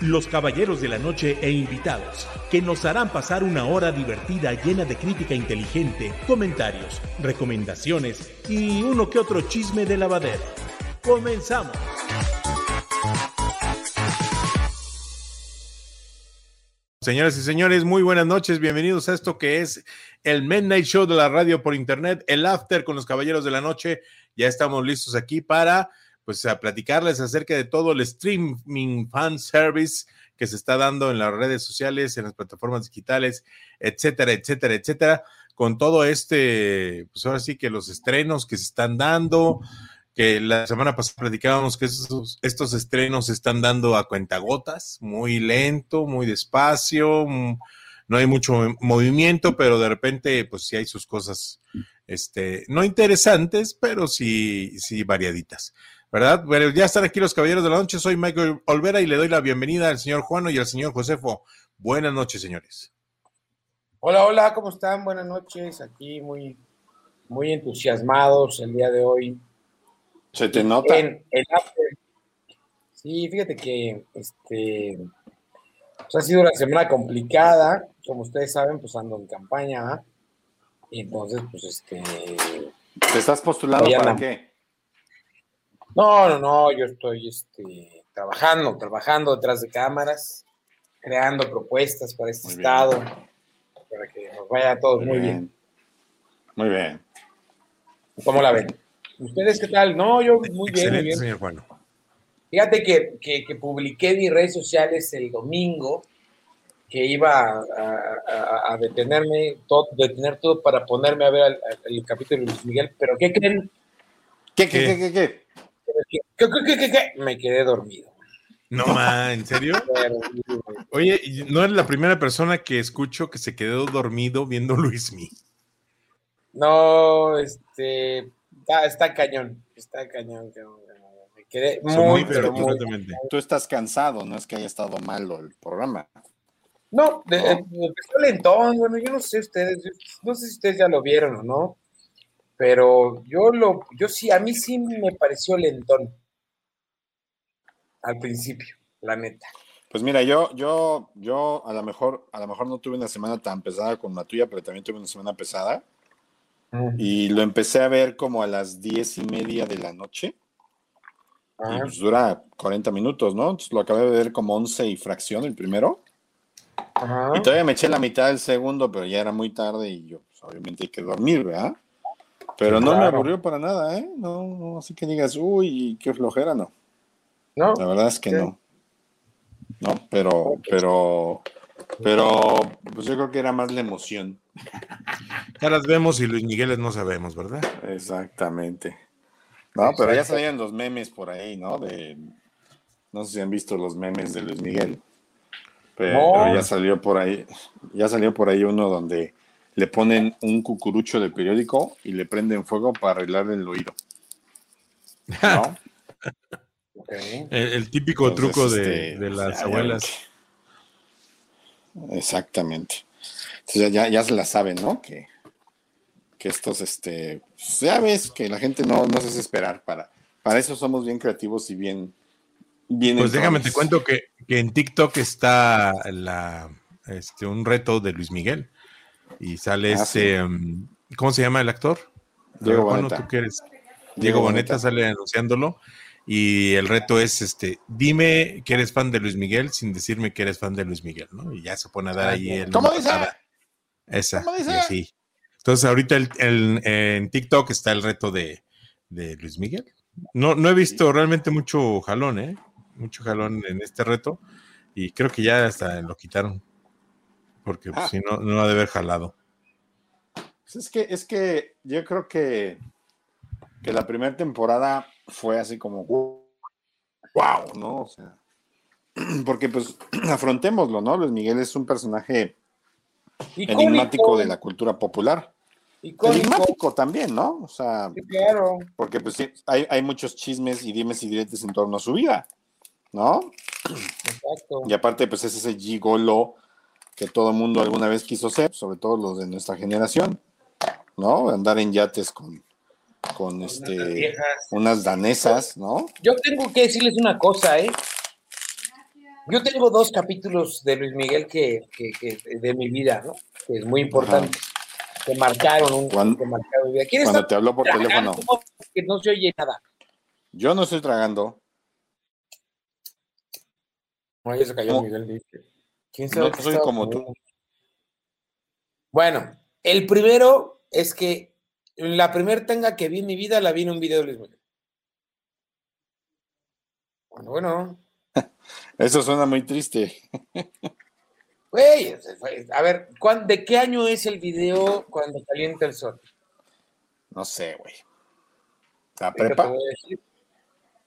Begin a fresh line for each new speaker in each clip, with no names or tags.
los caballeros de la noche e invitados, que nos harán pasar una hora divertida llena de crítica inteligente, comentarios, recomendaciones y uno que otro chisme de lavadero. ¡Comenzamos! Señoras y señores, muy buenas noches. Bienvenidos a esto que es el Midnight Show de la radio por internet, el After con los Caballeros de la Noche. Ya estamos listos aquí para pues a platicarles acerca de todo el streaming fan service que se está dando en las redes sociales, en las plataformas digitales, etcétera, etcétera, etcétera, con todo este, pues ahora sí que los estrenos que se están dando, que la semana pasada platicábamos que estos, estrenos se están dando a cuentagotas, muy lento, muy despacio, mm, no hay mucho movimiento, pero de repente, pues sí hay sus cosas, este, no interesantes, pero sí, sí variaditas. ¿Verdad? Bueno, ya están aquí los caballeros de la noche. Soy Michael Olvera y le doy la bienvenida al señor Juano y al señor Josefo. Buenas noches, señores.
Hola, hola, ¿cómo están? Buenas noches. Aquí muy, muy entusiasmados el día de hoy
se te nota.
sí, fíjate que este pues ha sido una semana complicada. Como ustedes saben, pues ando en campaña. Y entonces, pues este.
¿Te estás postulando para qué?
No, no, no, yo estoy este, trabajando, trabajando detrás de cámaras, creando propuestas para este estado, para que nos vaya todo muy, bien.
Muy bien.
¿Cómo la ven? ¿Ustedes qué tal? No, yo muy bien, muy bien.
señor Juan.
Fíjate que, que, publiqué en mis redes sociales el domingo que iba a, detenerme, todo, detener todo para ponerme a ver el, capítulo de Luis Miguel, pero ¿qué creen?
¿Qué, qué, qué, qué? qué?
¿Qué, qué, qué, qué? Me quedé dormido.
No, ma, ¿en serio? Oye, no eres la primera persona que escucho que se quedó dormido viendo Luis Miguel.
No, este, Está, cañón, está cañón. Me quedé muy, pero muy,
Tú estás cansado, no es que haya estado malo el programa.
No, de, ¿No? empezó lentón, bueno, yo no sé ustedes, no sé si ustedes ya lo vieron o no, pero yo lo, yo sí, a mí sí me pareció lentón al principio, la neta.
Pues mira, yo, yo, yo a lo mejor, a lo mejor no tuve una semana tan pesada como la tuya, pero también tuve una semana pesada. Y lo empecé a ver como a las diez y media de la noche. Y pues dura 40 minutos, ¿no? Entonces lo acabé de ver como 11 y fracción el primero. Y todavía me eché la mitad del segundo, pero ya era muy tarde y yo, pues, obviamente hay que dormir, ¿verdad? Pero no me aburrió para nada, ¿eh? No, no, así que digas, uy, qué flojera, no. No. La verdad es que no. No, pero, pero, pero, pues yo creo que era más la emoción.
Ya las vemos y Luis Miguel no sabemos, ¿verdad?
Exactamente. No, pero ya salían los memes por ahí, ¿no? De, no sé si han visto los memes de Luis Miguel. Pero, ya salió por ahí, ya salió por ahí uno donde le ponen un cucurucho de periódico y le prenden fuego para arreglar el oído. ¿No?
el, típico truco de, este, las pues, abuelas.
Exactamente. Entonces ya, ya se la saben, ¿no? Que, que estos, este, ya ves que la gente no, no se hace esperar para, para eso somos bien creativos y bien, bien.
Pues déjame te cuento que, en TikTok está la, este, un reto de Luis Miguel y sale ah, ese, um, ¿cómo se llama el actor?
Diego Boneta.
¿tú quieres? Diego, Boneta, sale anunciándolo y el reto es este, dime que eres fan de Luis Miguel sin decirme que eres fan de Luis Miguel, ¿no? Y ya se pone a dar ahí el
¿Cómo dice?
Esa. Y Entonces, ahorita el, en TikTok está el reto de, Luis Miguel. No, no he visto realmente mucho jalón, ¿eh? Mucho jalón en este reto. Y creo que ya hasta lo quitaron. Porque pues, ah. si no, no ha de haber jalado.
Pues es que, es que yo creo que, que la primera temporada fue así como wow, ¿no? O sea, porque pues afrontémoslo, ¿no? Luis Miguel es un personaje enigmático de la cultura popular. Enigmático también, ¿no? O sea,
claro.
porque pues hay, hay muchos chismes y dimes y diretes en torno a su vida, ¿no?
Exacto.
Y aparte, pues es ese gigolo que todo el mundo alguna vez quiso ser, sobre todo los de nuestra generación, ¿no? Andar en yates con, con este, unas danesas, ¿no?
Yo tengo que decirles una cosa, ¿eh? Yo tengo dos capítulos de Luis Miguel que, de mi vida, ¿no? Que es muy importante. Que marcaron un
cuando,
que marcaron
mi vida. Cuando te habló por teléfono.
Que no se oye nada.
Yo no estoy tragando.
No, ya se cayó Miguel.
¿Quién sabe no soy como tú.
Bueno, el primero es que la primera tanga que vi en mi vida la vi en un video de Luis Miguel. Bueno, bueno.
Eso suena muy triste.
Güey, a ver, ¿de qué año es el video cuando calienta el sol?
No sé, güey. ¿La prepa?
Voy a decir,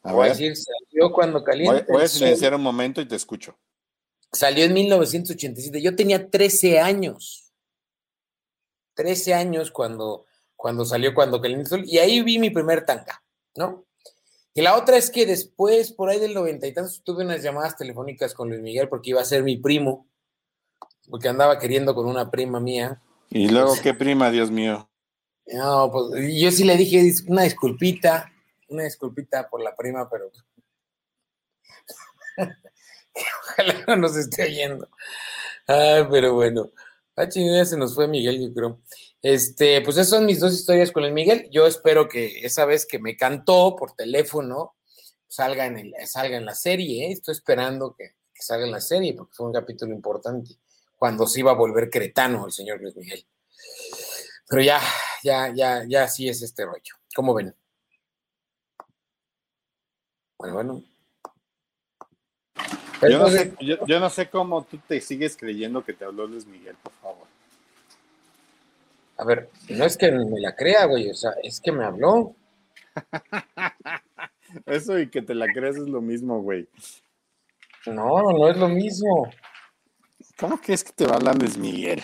voy a decir salió cuando calienta
Voy, voy a silenciar un momento y te escucho.
Salió en 1987. Yo tenía 13 años. 13 años cuando, cuando salió Cuando Sol. Y ahí vi mi primer tanga, ¿no? Y la otra es que después, por ahí del noventa y tantos, tuve unas llamadas telefónicas con Luis Miguel porque iba a ser mi primo, porque andaba queriendo con una prima mía.
¿Y luego qué prima, Dios mío?
No, pues yo sí le dije una disculpita, una disculpita por la prima, pero ojalá no nos esté oyendo. Ay, pero bueno. Ah, chingada, se nos fue Miguel, yo creo. Este, pues esas son mis dos historias con el Miguel. Yo espero que esa vez que me cantó por teléfono salga en, el, salga en la serie. ¿eh? Estoy esperando que, salga en la serie porque fue un capítulo importante cuando se iba a volver cretano el señor Luis Miguel. Pero ya, ya, ya, ya sí es este rollo. ¿Cómo ven? Bueno, bueno.
Yo no, sé, yo no sé cómo tú te sigues creyendo que te habló Luis Miguel, por favor.
A ver, no es que me la crea, güey, o sea, es que me habló.
Eso y que te la creas es lo mismo, güey.
No, no es lo mismo.
¿Cómo que es que te va a hablar Luis Miguel?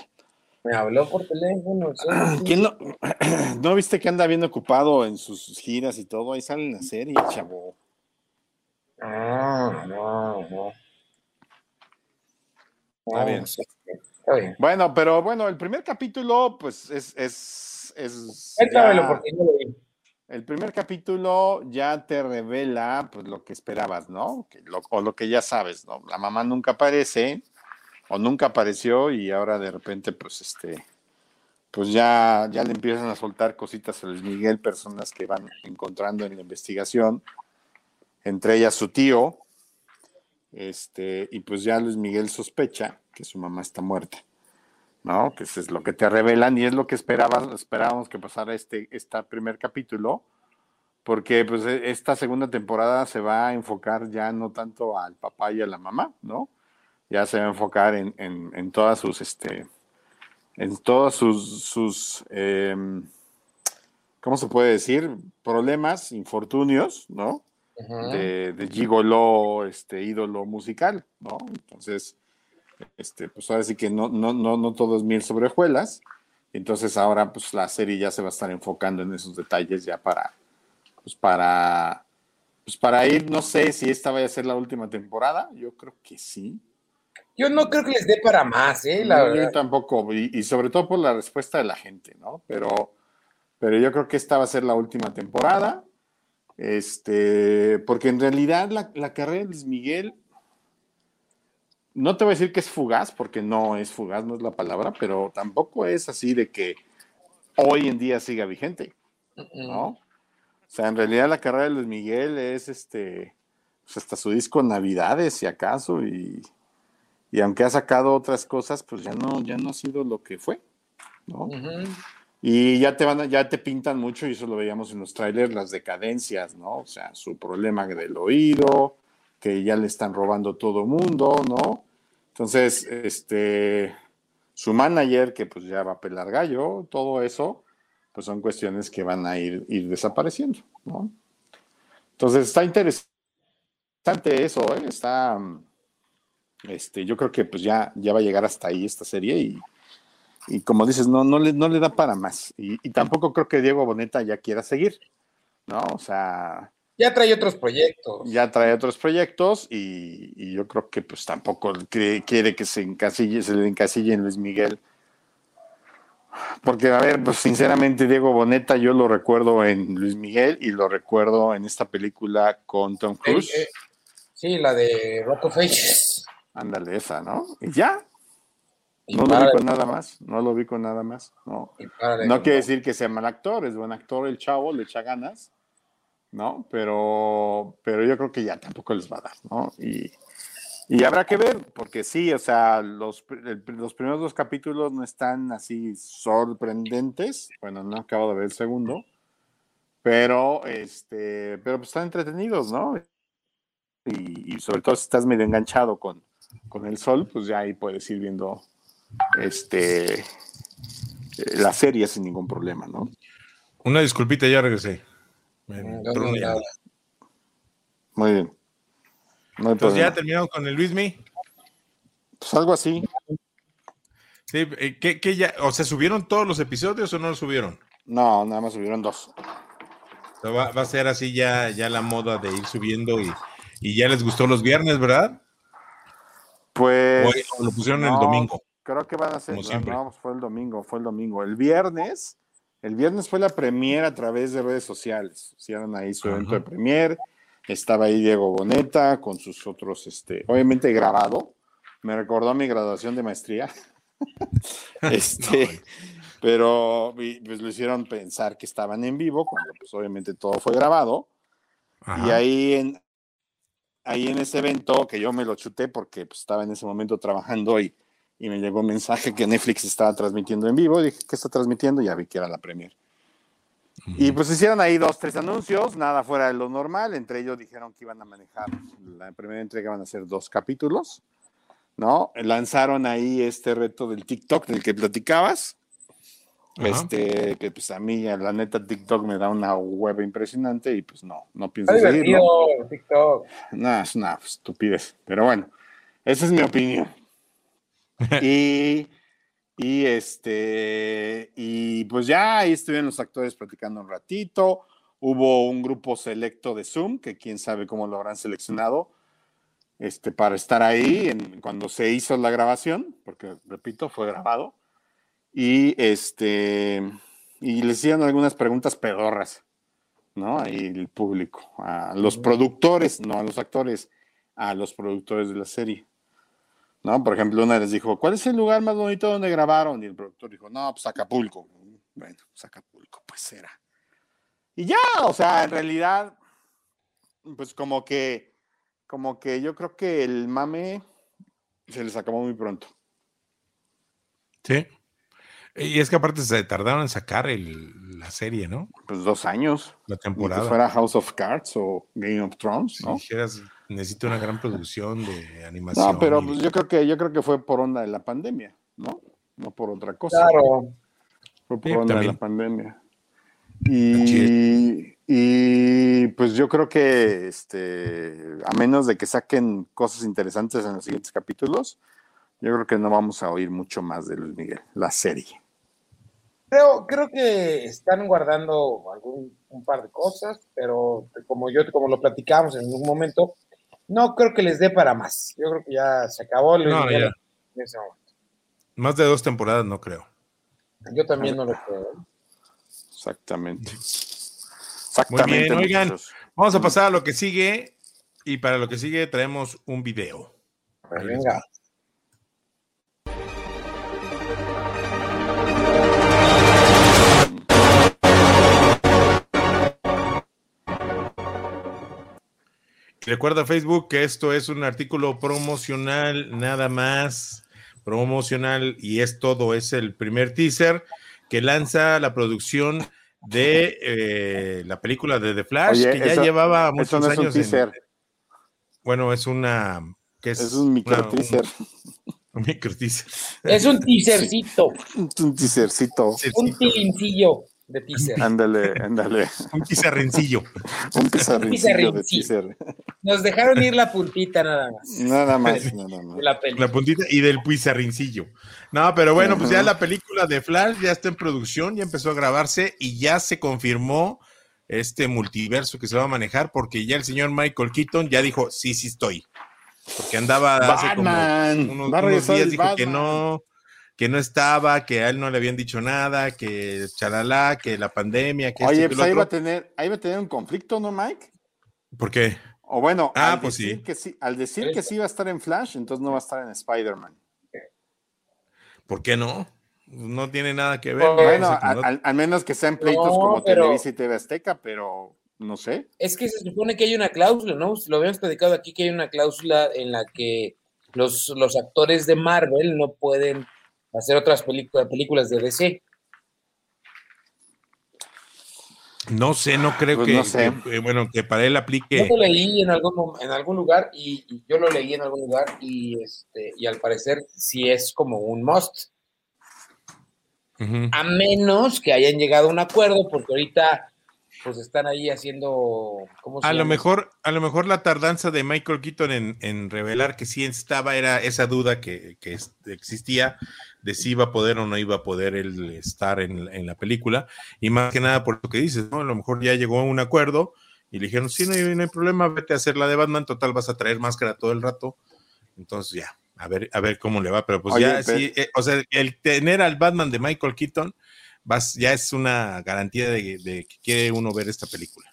Me habló por teléfono.
¿Quién no, no viste que anda bien ocupado en sus giras y todo? Ahí sale en la serie, chavo.
Ah, no, no.
Está bien. Bueno, pero bueno, el primer capítulo, pues es. es, es El primer capítulo ya te revela pues lo que esperabas, ¿no? o lo que ya sabes, ¿no? La mamá nunca aparece, o nunca apareció, y ahora de repente, pues este. Pues ya, ya le empiezan a soltar cositas a Luis Miguel, personas que van encontrando en la investigación, entre ellas su tío, este, y pues ya Luis Miguel sospecha que su mamá está muerta, ¿no? Que eso es lo que te revelan y es lo que esperábamos que pasara este, este primer capítulo, porque pues e, esta segunda temporada se va a enfocar ya no tanto al papá y a la mamá, ¿no? Ya se va a enfocar en, en, todas sus, este, en todos sus, sus em, ¿cómo se puede decir? Problemas, infortunios, ¿no? De, de gigolo, este ídolo musical, ¿no? Entonces, este, pues ahora sí que no, no, no, no todo es miel sobre hojuelas. Entonces ahora pues la serie ya se va a estar enfocando en esos detalles ya para, pues para, pues para ir, no sé si esta vaya a ser la última temporada, yo creo que sí.
Yo no creo que les dé para más, ¿eh? La
Yo tampoco, y, sobre todo por la respuesta de la gente, ¿no? Pero, pero yo creo que esta va a ser la última temporada, este, porque en realidad la, la carrera de Luis Miguel no te voy a decir que es fugaz, porque no es fugaz, no es la palabra, pero tampoco es así de que hoy en día siga vigente, ¿no? O sea, en realidad la carrera de Luis Miguel es este, pues hasta su disco Navidades, si acaso, y, y aunque ha sacado otras cosas, pues ya no, ya no ha sido lo que fue, ¿no? Y ya te van, ya te pintan mucho, y eso lo veíamos en los trailers, las decadencias, ¿no? O sea, su problema del oído, que ya le están robando todo mundo, ¿no? Entonces, este, su manager, que pues ya va a pelar gallo, todo eso, pues son cuestiones que van a ir, ir desapareciendo, ¿no? Entonces, está interesante eso, ¿eh? Está, Este, yo creo que pues ya, ya va a llegar hasta ahí esta serie y, y como dices, no, no, le, no le da para más. Y, y, tampoco creo que Diego Boneta ya quiera seguir, ¿no? O sea...
Ya trae otros proyectos.
Ya trae otros proyectos y, y yo creo que pues tampoco quiere que se encasille, se le encasille en Luis Miguel. Porque, a ver, pues sinceramente Diego Boneta yo lo recuerdo en Luis Miguel y lo recuerdo en esta película con Tom Cruise.
Eh, sí, la de Rock of Faces.
Ándale, esa, ¿no? Y ya, no lo vi con nada más, no lo vi con nada más. No, no quiere decir que sea mal actor, es buen actor el chavo, le echa ganas, ¿no? Pero, pero yo creo que ya tampoco les va a dar, ¿no? Y, y habrá que ver, porque sí, o sea, los, los primeros dos capítulos no están así sorprendentes. Bueno, no acabo de ver el segundo, pero, este, pero pues están entretenidos, ¿no? Y, y sobre todo si estás medio enganchado con, con el sol, pues ya ahí puedes ir viendo este, la serie sin ningún problema, ¿no?
Una disculpita, ya regresé.
Muy bien.
Entonces ya terminado con el Luismi.
Pues algo así.
Sí, eh, ¿qué, ya? O sea, ¿subieron todos los episodios o no los subieron?
No, nada más subieron dos.
va, a ser así ya, ya la moda de ir subiendo y, y ya les gustó los viernes, ¿verdad?
Pues.
O, lo pusieron el domingo.
Creo que van a ser. No, fue el domingo, fue el domingo. El viernes, el viernes fue la premier a través de redes sociales. Hicieron ahí su evento de premier. Estaba ahí Diego Boneta con sus otros, este, obviamente grabado. Me recordó a mi graduación de maestría. este, pero pues lo hicieron pensar que estaban en vivo, cuando pues obviamente todo fue grabado. Y ahí en, ahí en ese evento que yo me lo chuté porque pues, estaba en ese momento trabajando y y me llegó un mensaje que Netflix estaba transmitiendo en vivo. Dije, ¿qué está transmitiendo? Ya vi que era la premier. Y pues hicieron ahí dos, tres anuncios, nada fuera de lo normal. Entre ellos dijeron que iban a manejar la primera entrega, van a ser dos capítulos, ¿no? Lanzaron ahí este reto del TikTok del que platicabas. Este, que pues a mí, la neta, TikTok me da una web impresionante y pues no, no pienso seguirlo. TikTok. No, es una estupidez. Pero bueno, esa es mi opinión. y, y este, y pues ya ahí estuvieron los actores platicando un ratito. Hubo un grupo selecto de Zoom, que quién sabe cómo lo habrán seleccionado, este, para estar ahí en, cuando se hizo la grabación, porque repito, fue grabado. Y este, y les hicieron algunas preguntas pedorras, ¿no? Ahí el público, a los productores, no a los actores, a los productores de la serie. ¿No? Por ejemplo, una les dijo, ¿cuál es el lugar más bonito donde grabaron? Y el productor dijo, no, pues Acapulco. Bueno, pues Acapulco, pues era. Y ya, o sea, en realidad, pues como que, como que yo creo que el mame se les acabó muy pronto.
Sí. Y es que aparte se tardaron en sacar la serie, ¿no?
Pues dos años.
La temporada.
Si fuera House of Cards o Game of Thrones, ¿no?
Si dijeras, necesito una gran producción de animación.
No, pero pues yo creo que yo creo que fue por onda de la pandemia, ¿no? No por otra cosa.
Claro.
Fue por onda de la pandemia. Y, y, pues yo creo que este, a menos de que saquen cosas interesantes en los siguientes capítulos, yo creo que no vamos a oír mucho más de Luis Miguel, la serie.
Creo, creo que están guardando algún un par de cosas, pero como yo, como lo platicamos en algún momento, no creo que les dé para más. Yo creo que ya se acabó el
no, en ese momento. Más de dos temporadas no creo.
Yo también no lo creo.
Exactamente.
Exactamente. Muy bien, oigan, vamos a pasar a lo que sigue y para lo que sigue traemos un video.
Pues venga.
Recuerda Facebook que esto es un artículo promocional, nada más promocional y es todo, es el primer teaser que lanza la producción de eh, la película de The Flash, que ya llevaba muchos años. teaser. bueno, es una... Que es,
un micro teaser.
Un, micro teaser.
Es un teasercito.
un teasercito.
Un tilincillo. De teaser.
Ándale, ándale.
Un pizarrencillo.
Un pizarrencillo de teaser.
Nos dejaron ir la puntita nada más.
Nada más, nada más.
La,
la, puntita y del pizarrincillo. No, pero bueno, pues ya la película de Flash ya está en producción, ya empezó a grabarse y ya se confirmó este multiverso que se va a manejar porque ya el señor Michael Keaton ya dijo, sí, sí estoy. Porque andaba hace como unos, unos días, dijo que no, que no estaba, que a él no le habían dicho nada, que chalala, que la pandemia, que
Oye, pues ahí va, a tener, ahí va a tener un conflicto, ¿no, Mike?
¿Por qué?
O bueno,
ah,
al,
pues
decir
sí.
Que sí, al decir que sí va a estar en Flash, entonces no va a estar en Spider-Man.
¿Por qué no? No tiene nada que ver.
Bueno,
¿no?
al, al, al, menos que sean pleitos
No,
como
pero-
Televisa y TV Azteca, pero no sé.
Es que se supone que hay una cláusula, ¿no? Lo habíamos platicado aquí que hay una cláusula en la que los, los actores de Marvel no pueden hacer otras películas películas de DC.
No sé, no creo
Pues
que,
no sé.
que, eh, bueno, que para él
Yo
aplique.
lo leí en algún, en algún lugar y, y yo lo leí en algún lugar y, este, y al parecer sí es como un must, a menos que hayan llegado a un acuerdo porque ahorita pues están ahí haciendo... ¿cómo se
A lo mejor, a lo mejor la tardanza de Michael Keaton en, en revelar que sí estaba era esa duda que, que existía de si iba a poder o no iba a poder él estar en, en la película. Y más que nada por lo que dices, ¿no? A lo mejor ya llegó a un acuerdo y le dijeron, sí, no hay, no hay problema, vete a hacer la de Batman, total vas a traer máscara todo el rato. Entonces ya, a ver, a ver cómo le va. Pero pues
Oye,
ya
pero-
sí, eh, o sea, el tener al Batman de Michael Keaton vas, ya es una garantía de, de que quiere uno ver esta película.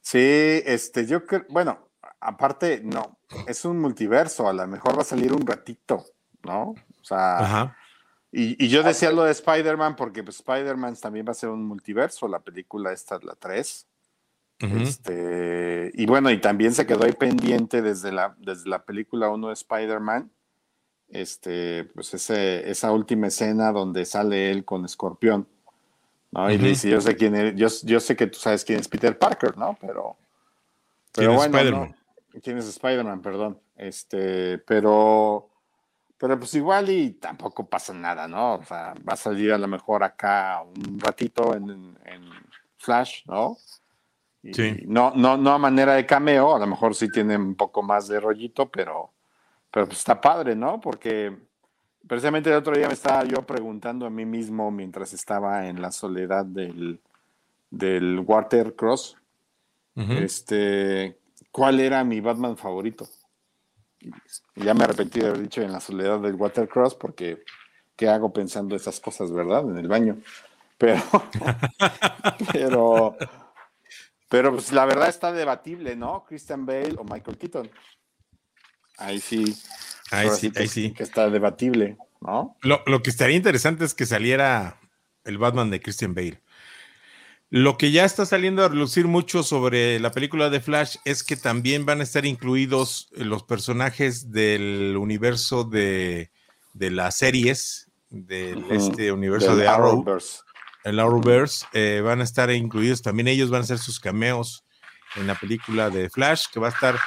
Sí, este, yo creo, bueno, aparte, no, es un multiverso, a lo mejor va a salir un ratito, ¿no? O sea,
Ajá.
y, y yo decía lo de Spider-Man porque pues, Spider-Man también va a ser un multiverso, la película esta es la 3.
Ujú.
Este, y bueno, y también se quedó ahí pendiente desde la, desde la película 1 de Spider-Man, este, pues ese, esa última escena donde sale él con Escorpión, ¿no? Y
Ujú.
le dice, yo sé quién es, yo, yo sé que tú sabes quién es Peter Parker, ¿no? Pero, pero
¿Quién es
bueno,
Spider-Man?
no, quién es Spider-Man, perdón. Este, pero, pero pues igual y tampoco pasa nada, ¿no? O sea, va a salir a lo mejor acá un ratito en, en Flash, ¿no? Y
Sí.
No, no, no a manera de cameo, a lo mejor sí tiene un poco más de rollito, pero, pero pues está padre, ¿no? Porque precisamente el otro día me estaba yo preguntando a mí mismo mientras estaba en la soledad del, del este, ¿cuál era mi Batman favorito? Y ya me arrepentí de haber dicho en la soledad del Watercross porque ¿qué hago pensando esas cosas, verdad? En el baño. Pero, pero, pero pues la verdad está debatible, ¿no? Christian Bale o Michael Keaton. Ahí sí.
Ahí sí,
que-
ahí sí.
Que está debatible, ¿no?
Lo, lo que estaría interesante es que saliera el Batman de Christian Bale. Lo que ya está saliendo a relucir mucho sobre la película de Flash es que también van a estar incluidos los personajes del universo de, de las series, del este universo
Del
de Arrow,
Arrowverse.
el Arrowverse, eh, van a estar incluidos también ellos, van a hacer sus cameos en la película de Flash, que va a estar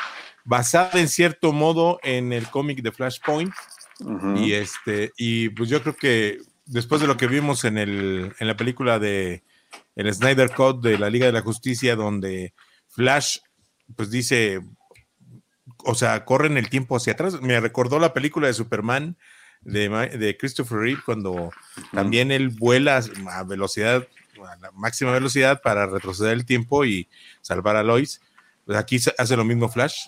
basada en cierto modo en el cómic de Flashpoint.
Ujú.
Y este, y pues yo creo que después de lo que vimos en el, en la película de el Snyder Cut de la Liga de la Justicia, donde Flash, pues dice, o sea, corre en el tiempo hacia atrás. Me recordó la película de Superman de, Christopher Reeve, cuando también él vuela a velocidad, a la máxima velocidad para retroceder el tiempo y salvar a Lois. Pues aquí hace lo mismo Flash,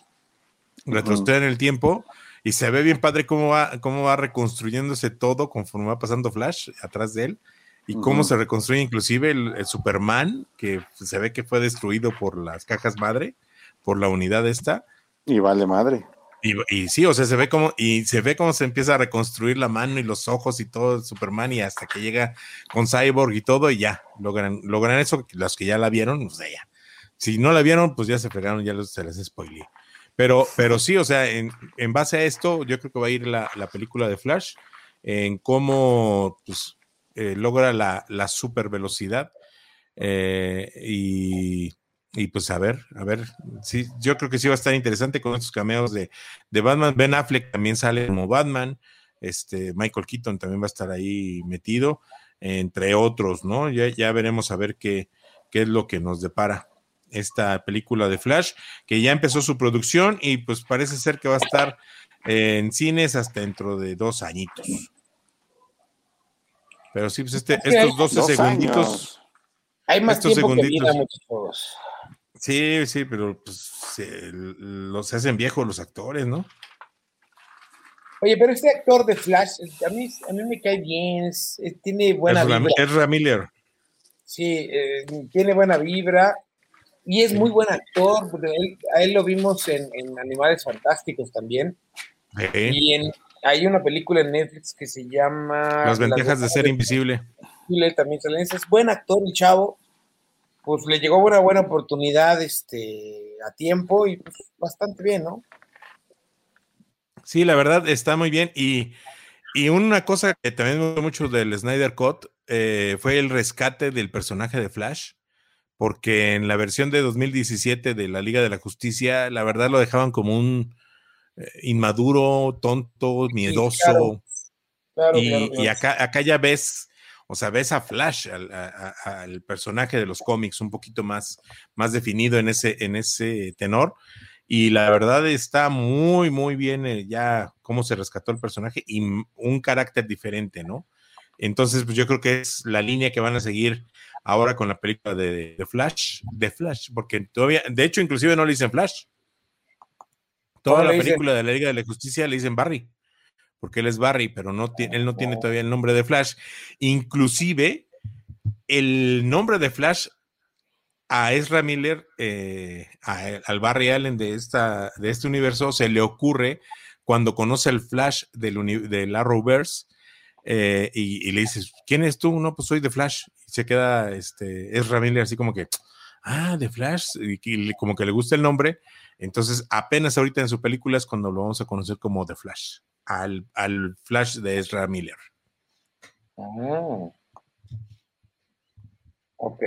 retrocede en el tiempo y se ve bien padre cómo va, cómo va reconstruyéndose todo conforme va pasando Flash atrás de él y cómo se reconstruye inclusive el, el Superman, que se ve que fue destruido por las cajas madre, por la unidad esta.
Y vale madre.
Y, y sí, o sea, se ve como, y se ve cómo se empieza a reconstruir la mano y los ojos y todo el Superman, y hasta que llega con Cyborg y todo, y ya, logran, logran eso, los que ya la vieron, pues ya. Si no la vieron, pues ya se fregaron, ya los, se les spoileé. Pero, pero sí, o sea, en, en base a esto, yo creo que va a ir la, la película de Flash, en cómo pues, eh, logra la, la super velocidad. eh, y, y pues a ver, a ver, sí, yo creo que sí va a estar interesante con estos cameos de, de Batman. Ben Affleck también sale como Batman, este, Michael Keaton también va a estar ahí metido. entre otros, ¿no? Ya, ya veremos a ver qué, qué es lo que nos depara esta película de Flash, que ya empezó su producción y pues parece ser que va a estar en cines hasta dentro de dos añitos. Pero sí, pues este, estos 12 segunditos.
Hay más estos tiempo segunditos.
Sí, sí, pero pues los hacen viejos los actores, ¿no?
Oye, pero este actor de Flash, a mí, a mí me cae bien, tiene buena
vibra. Es Ramiller.
Sí, eh, tiene buena vibra y es muy buen actor. a él lo vimos en, Animales Fantásticos también. Y en, hay una película en Netflix que se llama...
Las ventajas de ser invisible.
También es buen actor el chavo. Pues le llegó una buena oportunidad este, a tiempo y pues, bastante bien, ¿no?
Sí, la verdad está muy bien. Y, una cosa que también me gustó mucho del Snyder Cut eh, fue el rescate del personaje de Flash, porque en la versión de 2017 de la Liga de la Justicia, la verdad lo dejaban como un eh, inmaduro, tonto, miedoso. y, acá, acá ya ves, o sea, ves a Flash, al, personaje de los cómics, un poquito más, más definido en ese, en ese tenor y la verdad está muy, muy bien eh, ya cómo se rescató el personaje y un carácter diferente, ¿no? Entonces, pues yo creo que es la línea que van a seguir ahora con la película de, Flash, de Flash, porque todavía, de hecho, inclusive no le dicen Flash. Toda la película de la Liga de la Justicia le dicen Barry, porque él es Barry, pero no tiene, él no tiene todavía el nombre de Flash. Inclusive, el nombre de Flash a Ezra Miller, eh, al Barry Allen de, esta, de este universo, se le ocurre cuando conoce el Flash del, del Arrowverse eh, y, le dices, ¿quién es tú? No, pues soy de Flash. Se queda este, Ezra Miller así como que, ah, de Flash, y, como que le gusta el nombre. Entonces, apenas ahorita en su película es cuando lo vamos a conocer como The Flash, al, al Flash de Ezra Miller.
Oh. Ok.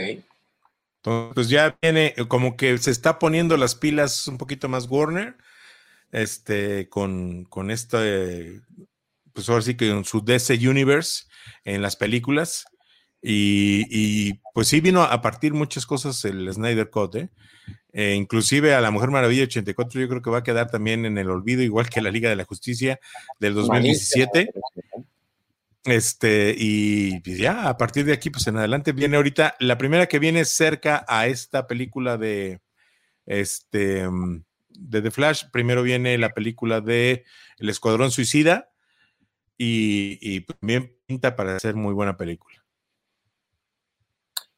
Entonces pues ya viene, como que se está poniendo las pilas un poquito más Warner, este, con, con este, pues ahora sí que en su DC Universe en las películas. Y, pues sí vino a partir muchas cosas el Snyder Cut, ¿eh? ¿eh? inclusive a la Mujer Maravilla 84 yo creo que va a quedar también en el olvido, igual que la Liga de la Justicia del 2017. Este, y pues ya, a partir de aquí, pues en adelante viene ahorita, la primera que viene cerca a esta película de, este, mm, de The Flash, primero viene la película de El Escuadrón Suicida, y, y pues, también pinta para ser muy buena película.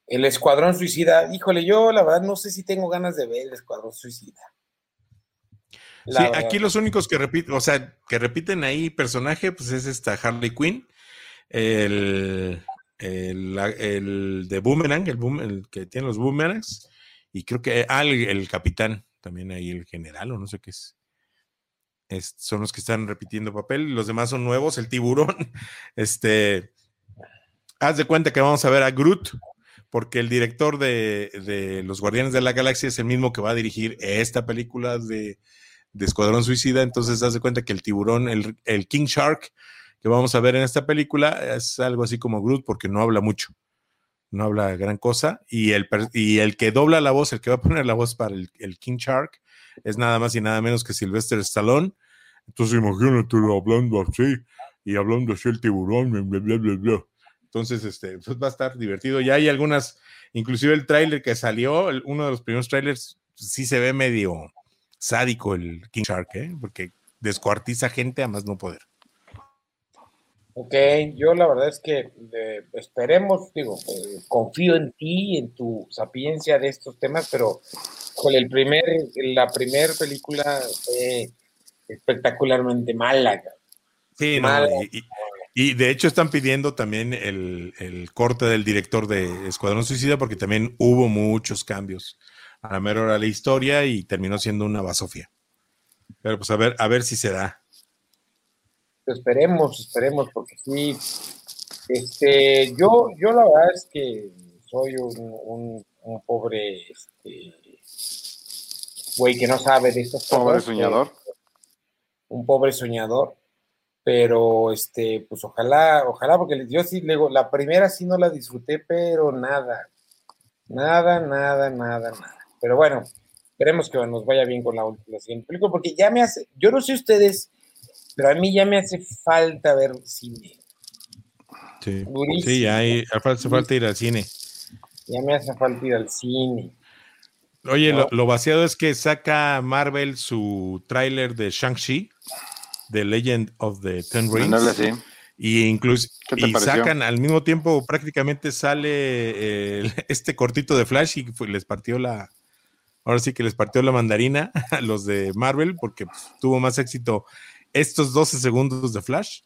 El Escuadrón Suicida, híjole, yo la verdad no sé si tengo ganas de ver el Escuadrón Suicida.
sí, aquí los únicos que repiten, o sea, que repiten ahí personaje, pues es esta Harley Quinn el, el, de Boomerang, el, boom, el, que tiene los Boomerangs, y creo que ah, el, capitán, también ahí el general, o no sé qué es. son los que están repitiendo papel, los demás son nuevos, el tiburón, este, haz de cuenta que vamos a ver a Groot, porque el director de, de, Los Guardianes de la Galaxia es el mismo que va a dirigir esta película de, de Escuadrón Suicida, entonces haz de cuenta que el tiburón, el, el King Shark, que vamos a ver en esta película es algo así como Groot porque no habla mucho, no habla gran cosa y el, y el que dobla la voz, el que va a poner la voz para el, King Shark es nada más y nada menos que Sylvester Stallone. Entonces imagínate hablando así y hablando así el tiburón, bla, bla, bla, bla. Entonces, este, pues va a estar divertido. Ya hay algunas, inclusive el tráiler que salió, uno de los primeros trailers, sí se ve medio sádico el King Shark, ¿eh? porque descuartiza gente a más no poder.
Ok, yo la verdad es que esperemos, digo, eh, confío en ti, en tu sapiencia de estos temas, pero con el primer, la primera película fue espectacularmente mala.
Sí, no, y, de hecho están pidiendo también el, el, corte del director de Escuadrón Suicida porque también hubo muchos cambios a la mera hora de la historia y terminó siendo una basofia. Pero pues a ver, a ver si se da
esperemos, esperemos, porque sí, este, yo, yo la verdad es que soy un, pobre, este, güey que no sabe de estos
Pobre soñador.
Un pobre soñador. Pero este, pues ojalá, ojalá, porque yo sí, digo, la primera sí no la disfruté, pero nada, nada, nada, nada, nada. Pero bueno, esperemos que nos vaya bien con la, la siguiente película, porque ya me hace, yo no sé ustedes, pero a mí ya me hace falta ver cine.
Sí, sí ya hay, hace falta ir al cine.
Ya me hace falta ir al cine.
Oye, lo, vaciado es que saca Marvel su tráiler de Shang-Chi, The Legend of the Ten Rings. Y incluso y sacan al mismo tiempo, prácticamente sale eh, este cortito de Flash y les partió la, ahora sí que les partió la mandarina a los de Marvel, porque pues, tuvo más éxito estos 12 segundos de Flash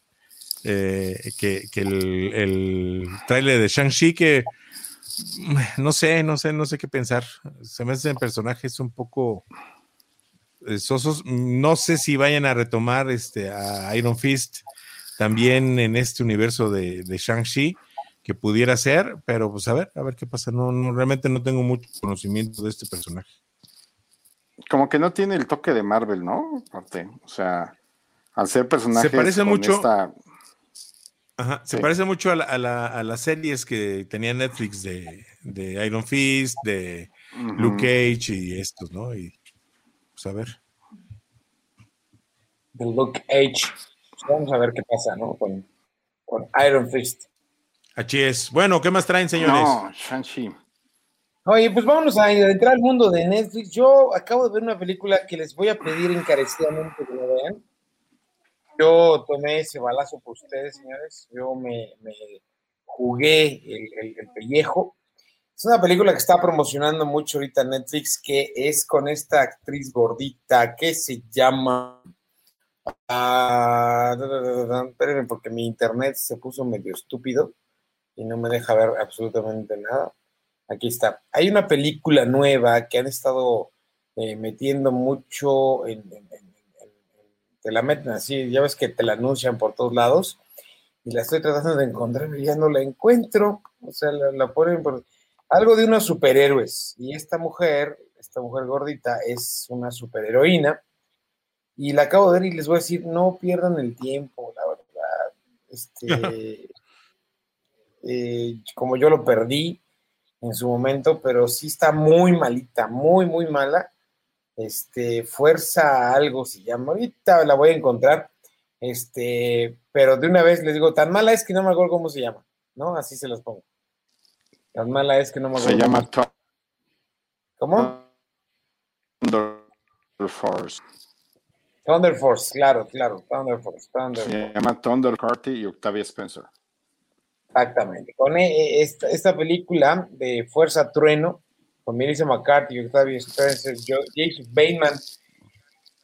eh, que, el, el tráiler de Shang-Chi, que no sé, no sé, no sé qué pensar. Se me hacen personajes un poco sosos. No sé si vayan a retomar este, a Iron Fist también en este universo de, de Shang-Chi, que pudiera ser, pero pues a ver, a ver qué pasa. No, no, realmente no tengo mucho conocimiento de este personaje.
Como que no tiene el toque de Marvel, ¿no? o sea, al ser personaje.
Se parece mucho. se parece mucho a, las series que tenía Netflix de, Iron Fist, de Luke Cage y estos, ¿no? Y pues a ver.
Luke Cage. Pues, vamos a ver qué pasa, ¿no? Con, Iron Fist.
Así es. Bueno, ¿qué más traen, señores?
No, Shang-Chi.
Oye, pues vámonos a entrar al mundo de Netflix. Yo acabo de ver una película que les voy a pedir encarecidamente que lo vean. Yo tomé ese balazo por ustedes, señores. Yo me, jugué el, pellejo. Es una película que está promocionando mucho ahorita Netflix, que es con esta actriz gordita que se llama. Ah, espérenme, porque mi internet se puso medio estúpido y no me deja ver absolutamente nada. Aquí está. Hay una película nueva que han estado eh, metiendo mucho en, te la meten así, ya ves que te la anuncian por todos lados y la estoy tratando de encontrar y ya no la encuentro. O sea, la, ponen por algo de unos superhéroes y esta mujer, esta mujer gordita es una superheroína y la acabo de ver y les voy a decir, no pierdan el tiempo, la verdad. Este, eh, como yo lo perdí, en su momento, pero sí está muy malita, muy, muy mala. Este, Fuerza algo se llama, ahorita la voy a encontrar, este, pero de una vez les digo, tan mala es que no me acuerdo cómo se llama, ¿no? Así se las pongo. Tan mala es que no me acuerdo.
Se llama
¿Cómo?
Thunder Force.
Thunder Force, claro, claro, Thunder Force.
se llama Thunder Carty y Octavia Spencer.
Exactamente. Con e, esta, esta, película de Fuerza Trueno, con Melissa McCarthy, Octavio Spencer, Jason Bateman,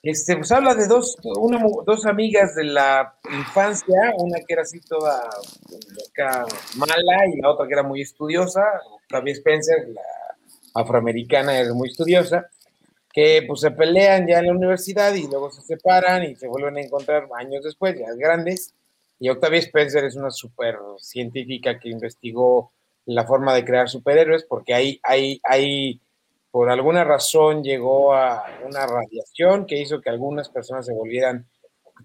este, pues habla de dos, una, dos amigas de la infancia, una que era así toda mala y la otra que era muy estudiosa, Octavia Spencer, la afroamericana, era muy estudiosa, que pues se pelean ya en la universidad y luego se separan y se vuelven a encontrar años después, ya grandes, y Octavia Spencer es una super científica que investigó la forma de crear superhéroes, porque ahí, hay, hay, por alguna razón llegó a una radiación que hizo que algunas personas se volvieran,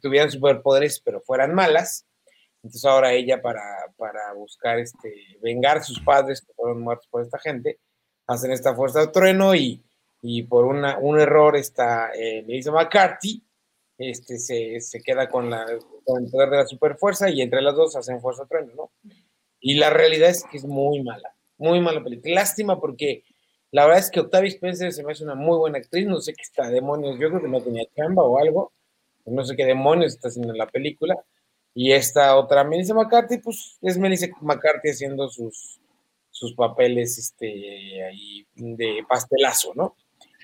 tuvieran superpoderes, pero fueran malas. Entonces ahora ella para, para buscar este, vengar sus padres que fueron muertos por esta gente, hacen esta fuerza de trueno y, y por una, un error está eh, Melissa McCarthy, este, se, se queda con, la, con el poder de la superfuerza y entre las dos hacen fuerza trueno, ¿no? Y la realidad es que es muy mala, muy mala película. Lástima porque la verdad es que Octavia Spencer se me hace una muy buena actriz, no sé qué está, demonios, yo creo que no tenía chamba o algo, no sé qué demonios está haciendo en la película. Y esta otra, Melissa McCarthy, pues es Melissa McCarthy haciendo sus, sus papeles este, ahí de pastelazo, ¿no?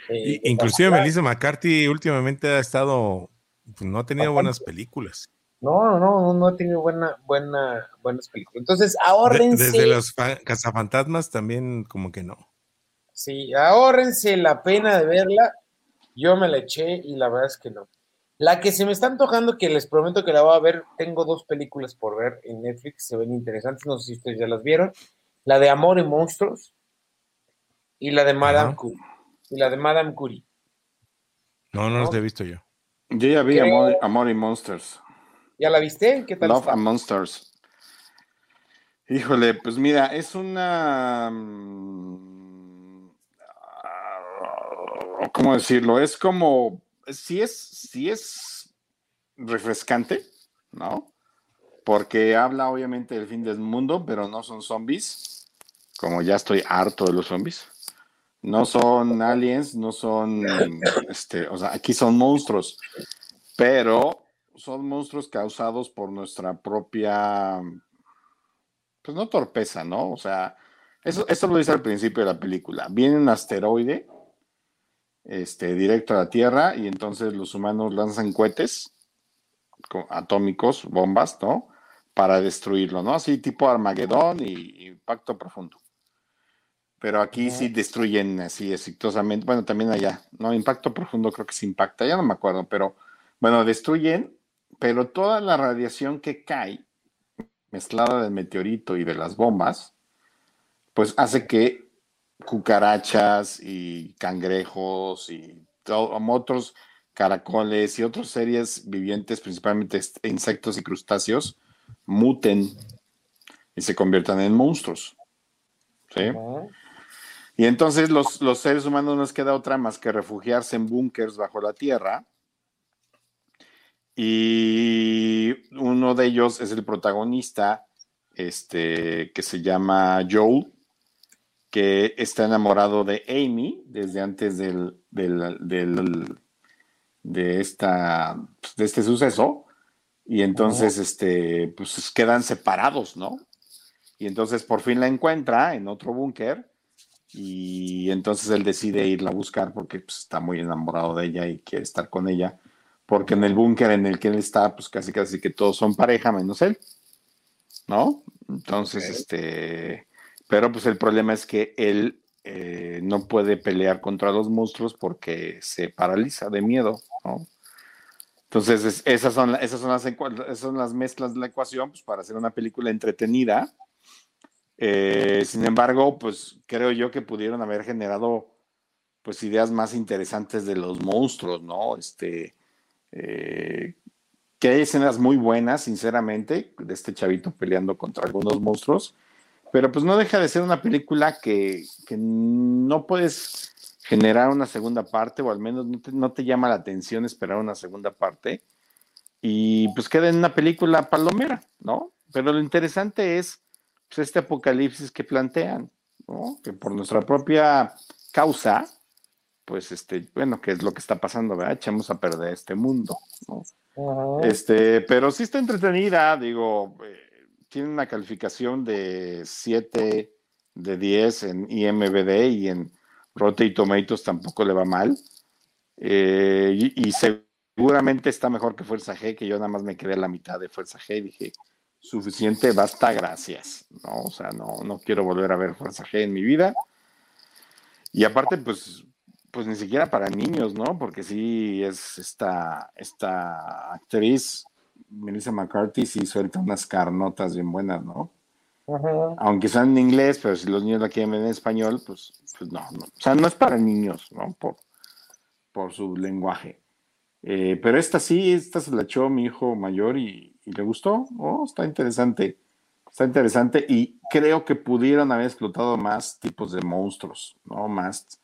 Eh, inclusive Melissa McCarthy últimamente ha estado pues, no ha tenido buenas películas.
No, no, no, no ha tenido buena, buena, buenas películas. Entonces, ahórrense.
desde los cazafantasmas también como que no.
Sí, ahórrense la pena de verla. Yo me la eché y la verdad es que no. La que se me está antojando, que les prometo que la voy a ver, tengo dos películas por ver en Netflix, se ven interesantes, no sé si ustedes ya las vieron. La de Amor y Monstruos y la de Madame Curie. Y la de Madame
No, no, las he visto yo.
Yo ya vi Amor, y Monsters.
¿Ya la viste? ¿Qué tal?
Love and Monsters. Híjole, pues mira, es una. ¿Cómo decirlo? Es como. Sí es, sí es refrescante, ¿no? Porque habla obviamente del fin del mundo, pero no son zombies. Como ya estoy harto de los zombies. No son aliens, no son. Este, o sea, aquí son monstruos. Pero son monstruos causados por nuestra propia, pues no torpeza, ¿no? O sea, eso, eso lo dice al principio de la película. Viene un asteroide este, directo a la Tierra y entonces los humanos lanzan cohetes atómicos, bombas, ¿no? Para destruirlo, ¿no? Así tipo Armagedón y Impacto Profundo. Pero aquí sí destruyen así exitosamente. Bueno, también allá, ¿no? Impacto Profundo creo que se impacta, ya no me acuerdo, pero bueno, destruyen pero toda la radiación que cae, mezclada del meteorito y de las bombas, pues hace que cucarachas y cangrejos y otros caracoles y otras series vivientes, principalmente insectos y crustáceos, muten y se conviertan en monstruos. ¿sí? Y entonces los, los seres humanos no les queda otra más que refugiarse en búnkers bajo la tierra y uno de ellos es el protagonista, este, que se llama Joel, que está enamorado de Amy desde antes del, de, esta, de este suceso. Y entonces, este, pues quedan separados, ¿no? Y entonces por fin la encuentra en otro búnker y entonces él decide irla a buscar porque pues, está muy enamorado de ella y quiere estar con ella porque en el búnker en el que él está, pues casi casi que todos son pareja menos él, ¿no? Entonces, este, pero pues el problema es que él eh, no puede pelear contra los monstruos porque se paraliza de miedo, ¿no? Entonces, esas, son, esas, son las, esas son las mezclas de la ecuación pues, para hacer una película entretenida. Eh, sin embargo, pues creo yo que pudieron haber generado pues ideas más interesantes de los monstruos, ¿no? Este, eh, que hay escenas muy buenas, sinceramente, de este chavito peleando contra algunos monstruos, pero pues no deja de ser una película que, no puedes generar una segunda parte, o al menos no te, llama la atención esperar una segunda parte, y pues queda en una película palomera, ¿no? Pero lo interesante es pues, este apocalipsis que plantean, ¿no? Que por nuestra propia causa, pues este, bueno, qué es lo que está pasando, ¿verdad? Echamos a perder este mundo, ¿no? Este, pero sí está entretenida, digo, eh, tiene una calificación de 7 de 10 en IMBD y en Rotten Tomatoes tampoco le va mal. Eh, y, seguramente está mejor que Fuerza G, que yo nada más me quedé a la mitad de Fuerza G y dije, suficiente, basta, gracias. No, o sea, no, no quiero volver a ver Fuerza G en mi vida. Y aparte, pues pues ni siquiera para niños, ¿no? Porque sí es esta, esta actriz, Melissa McCarthy, sí suelta unas carnotas bien buenas, ¿no? Aunque sean en inglés, pero si los niños la quieren ver en español, pues, pues no, no, O sea, no es para niños, ¿no? Por, por su lenguaje. Eh, pero esta sí, esta se la echó mi hijo mayor y, y, le gustó. Oh, está interesante. Está interesante y creo que pudieron haber explotado más tipos de monstruos, ¿no? Más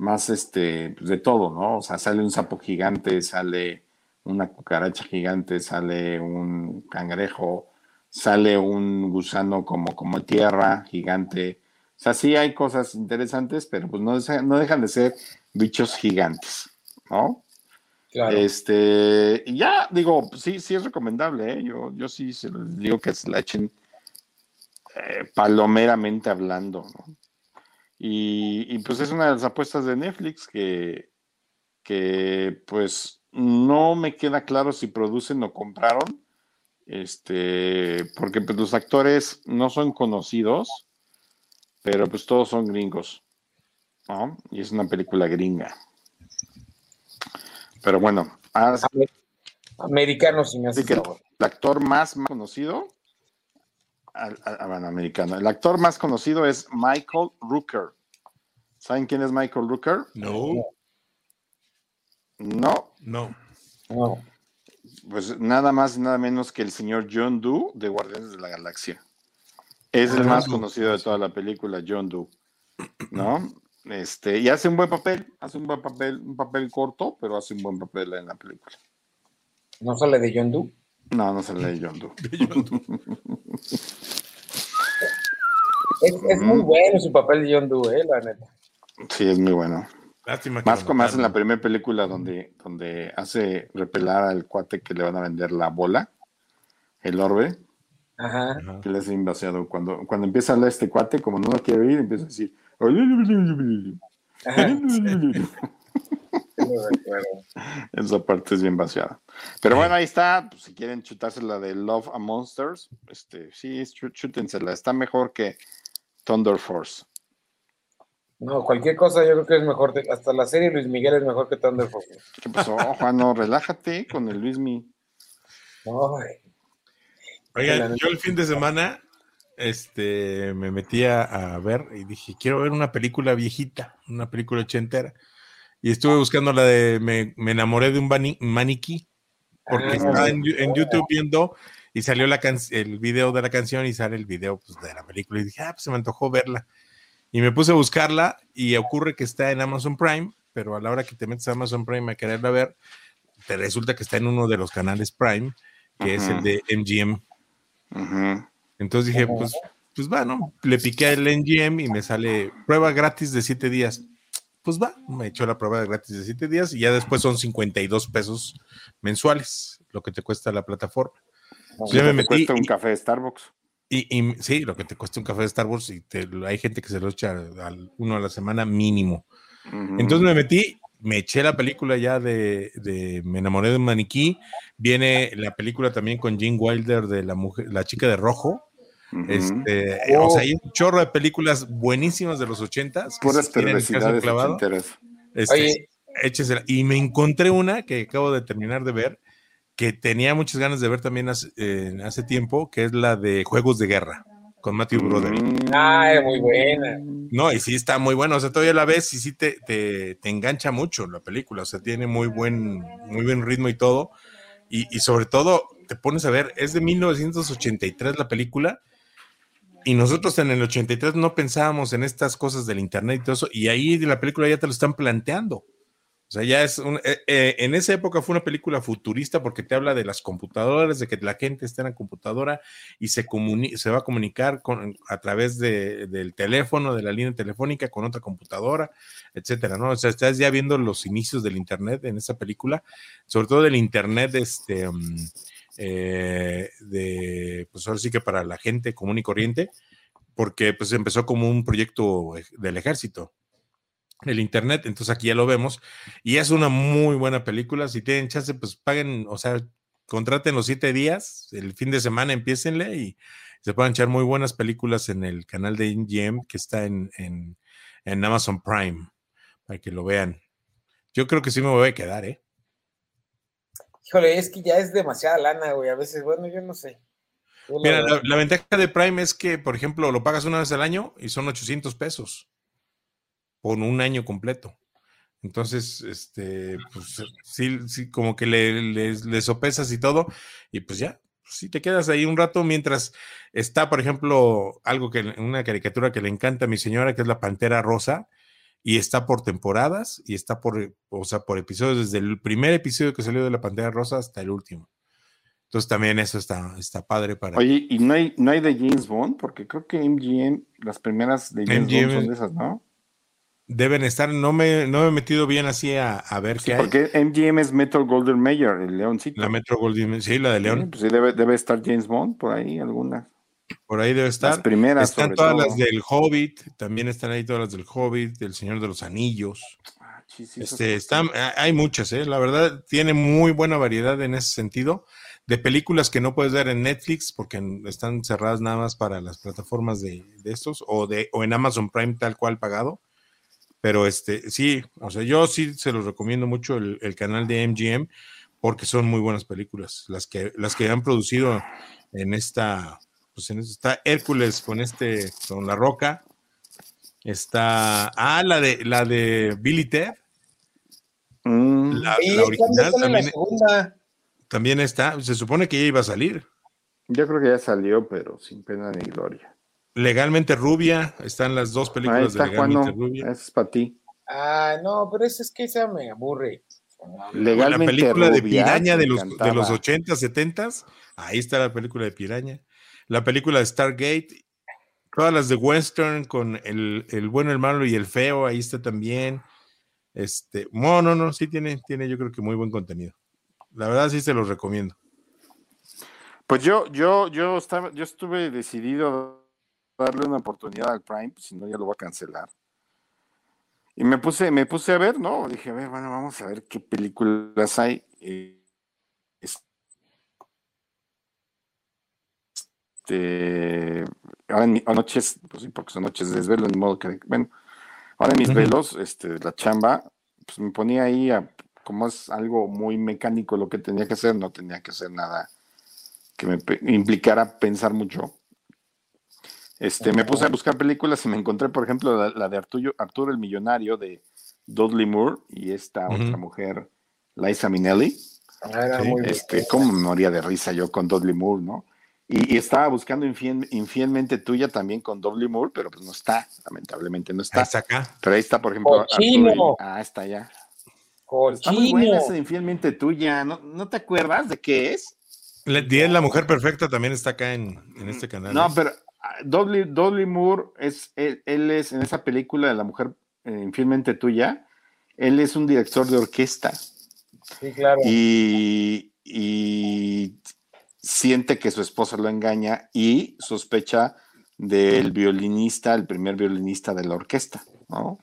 más este, pues, de todo, ¿no? O sea, sale un sapo gigante, sale una cucaracha gigante, sale un cangrejo, sale un gusano como, como tierra gigante. O sea, sí hay cosas interesantes, pero pues no, no dejan de ser bichos gigantes, ¿no? Claro. Este, y ya digo, pues, sí, sí es recomendable, ¿eh? yo, yo sí se les digo que se la echen eh, palomeramente hablando, ¿no? Y, pues es una de las apuestas de Netflix que, que pues no me queda claro si producen o compraron, este, porque pues los actores no son conocidos, pero pues todos son gringos, ¿no? Y es una película gringa. Pero bueno,
americanos, si me hace
El actor más conocido americano. El actor más conocido es Michael Rooker. ¿Saben quién es Michael Rooker?
No.
No.
No.
no.
pues nada más y nada menos que el señor John Doe de Guardianes de la Galaxia. Es el más conocido de toda la película, John Doe. ¿No? Este, y hace un buen papel, hace un buen papel, un papel corto, pero hace un buen papel en la película.
No sale de John Doe.
No, no se lee John Doe.
Es, es muy bueno su papel de John Doe, eh, la neta.
Sí, es muy bueno.
Lástima que
Más como más en la primera película donde, donde hace repelar al cuate que le van a vender la bola, el orbe,
Ajá.
Que le hace invasiado. Cuando, cuando empieza a hablar este cuate, como no lo quiere oír, empieza a decir.
Ajá. sí.
Esa parte es bien vaciada. Pero bueno, ahí está. pues, si quieren chutarse la de Love a Monsters, este, sí, chútensela. Está mejor que Thunder Force.
No, cualquier cosa yo creo que es mejor. de- hasta la serie Luis Miguel es mejor que Thunder Force.
¿Qué pasó, Juan? No, relájate con el Luismi.
Ay,
Oigan, yo el fin de semana este, me metí a, ver y dije, quiero ver una película viejita, una película ochentera. Y estuve buscando la de Me, me enamoré de un maniquí, porque
Ah,
estaba en YouTube viendo y salió la can- el video de la canción y sale el video pues, de la película. Y dije, ah, pues se me antojó verla. Y me puse a buscarla y ocurre que está en Amazon Prime, pero a la hora que te metes a Amazon Prime a quererla ver, te resulta que está en uno de los canales Prime, que es el de MGM. Entonces dije, pues, pues va, ¿no? Le piqué al NGM y me sale prueba gratis de siete días. Pues va, me echó la prueba de gratis de siete días y ya después son 52 pesos mensuales, lo que te cuesta la plataforma. Ya me
Te
metí
cuesta un café de Starbucks.
Y, y sí, lo que te cuesta un café de Starbucks y te- hay gente que se lo echa al, uno a la semana mínimo.
Ujú.
Entonces me metí, me eché la película ya de, de Me enamoré de un maniquí. Viene la película también con Jim Wilder de la mujer, la chica de rojo.
Ujú.
Este,
Oh.
O sea, hay un chorro de películas buenísimas de los ochentas.
Puras perversidades
este,
Oye,
échesela. Y me encontré una que acabo de terminar de ver, que tenía muchas ganas de ver también hace, eh, hace tiempo, que es la de Juegos de Guerra, con Matthew Broderick.
Mm.
Ay, muy buena.
No, y sí está muy bueno, o sea, todavía la ves y sí te, te, te engancha mucho la película, o sea, tiene muy buen, muy buen ritmo y todo, y, y sobre todo te pones a ver, es de 1983 la película, y nosotros en el 83 no pensábamos en estas cosas del internet y todo eso, y ahí en la película ya te lo están planteando. O sea, ya es un, eh, eh, en esa época fue una película futurista porque te habla de las computadoras, de que la gente está en la computadora y se, comuni- se va a comunicar a través de- del teléfono, de la línea telefónica con otra computadora, etcétera, ¿no? O sea, estás ya viendo los inicios del Internet en esa película, sobre todo del Internet, este, mm, eh, de, pues ahora sí que para la gente común y corriente, porque pues empezó como un proyecto ej- del ejército, el Internet, entonces aquí ya lo vemos, y es una muy buena película, si tienen chance, pues paguen, o sea, contraten los siete días, el fin de semana empiecenle y se pueden echar muy buenas películas en el canal de MGM que está en, en, en Amazon Prime, para que lo vean. Yo creo que sí me voy a quedar, ¿eh?
Híjole, es que ya es demasiada lana, güey. A veces, bueno, yo no sé. Yo
Mira, la ventaja de Prime es que, por ejemplo, lo pagas una vez al año y son 800 pesos por un año completo. Entonces, este, pues sí, sí, como que le, le, le sopesas y todo, y pues ya, si te quedas ahí un rato mientras está, por ejemplo, algo que una caricatura que le encanta a mi señora, que es la Pantera Rosa, y está por temporadas, y está por, o sea, por episodios, desde el primer episodio que salió de la Pantera Rosa hasta el último. Entonces también eso está, está padre para...
Oye, ¿y no hay, no hay de James Bond? Porque creo que MGM, las primeras de James
MGM
Bond son de esas, ¿no?
Deben estar, no me, no me he metido bien así a, a ver
Sí,
qué hay.
porque MGM es Metal Golden Mayer, el leoncito.
La Metro Goldwyn, sí, la de
Sí,
León,
pues sí, debe, debe estar James Bond por ahí, algunas.
por ahí debe estar.
Las primeras,
Están todas
todo.
las del Hobbit, también están ahí todas las del Hobbit, del Señor de los Anillos.
Ah,
Este, están, hay muchas, ¿eh? la verdad, tiene muy buena variedad en ese sentido de películas que no puedes ver en Netflix porque están cerradas nada más para las plataformas de, de estos o, de, o en Amazon Prime tal cual pagado. Pero este, sí, o sea, yo sí se los recomiendo mucho el, el canal de MGM porque son muy buenas películas. Las que, las que han producido en esta, pues en esta, está Hércules con este, con La Roca. Está, ah, la de, la de Billy Ted.
Mm,
La,
Oye,
la
¿cuándo
original
la
también.
segunda?
También está, se supone que ya iba a salir.
Yo creo que ya salió, pero sin pena ni gloria.
Legalmente Rubia, están las dos películas de Legalmente Rubia.
es para ti.
Ah, no, pero eso es que esa me aburre.
Legalmente la película de Piraña de los, de los 80, 70, ahí está la película de Piraña. La película de Stargate, todas las de Western con el, el bueno, el malo y el feo, ahí está también. Este, no, no, no, sí tiene, tiene yo creo que muy buen contenido. La verdad sí se los recomiendo.
Pues yo, yo, yo estaba, yo estuve decidido darle una oportunidad al Prime, pues, si no ya lo voy a cancelar. Y me puse, me puse a ver, ¿no? Dije, a ver, bueno, vamos a ver qué películas hay. Este, ahora en noches, pues sí, porque son noches de desvelo, ni modo que, bueno, ahora en mis velos, este, la chamba, pues me ponía ahí a, como es algo muy mecánico lo que tenía que hacer, no tenía que hacer nada que me implicara pensar mucho. Este, me puse a buscar películas y me encontré, por ejemplo, la, de Arturo, Arturo, el Millonario de Dudley Moore y esta otra mujer, Liza Minnelli. Ah, este, ¿Cómo me moría de risa yo con Dudley Moore, no? Y, estaba buscando infielmente tuya también con Dudley Moore, pero pues no está, lamentablemente no está.
está acá.
Pero ahí está, por ejemplo, Arturo, ah, está ya. Está muy buena esa de infielmente tuya, ¿no, ¿no te acuerdas de qué es?
es la mujer perfecta también está acá en, este canal.
No, ¿eh? pero Dudley, Moore es, él, es en esa película de la mujer eh, infielmente tuya, él es un director de orquesta.
Sí, claro.
Y, siente que su esposa lo engaña y sospecha del violinista, el primer violinista de la orquesta, ¿no?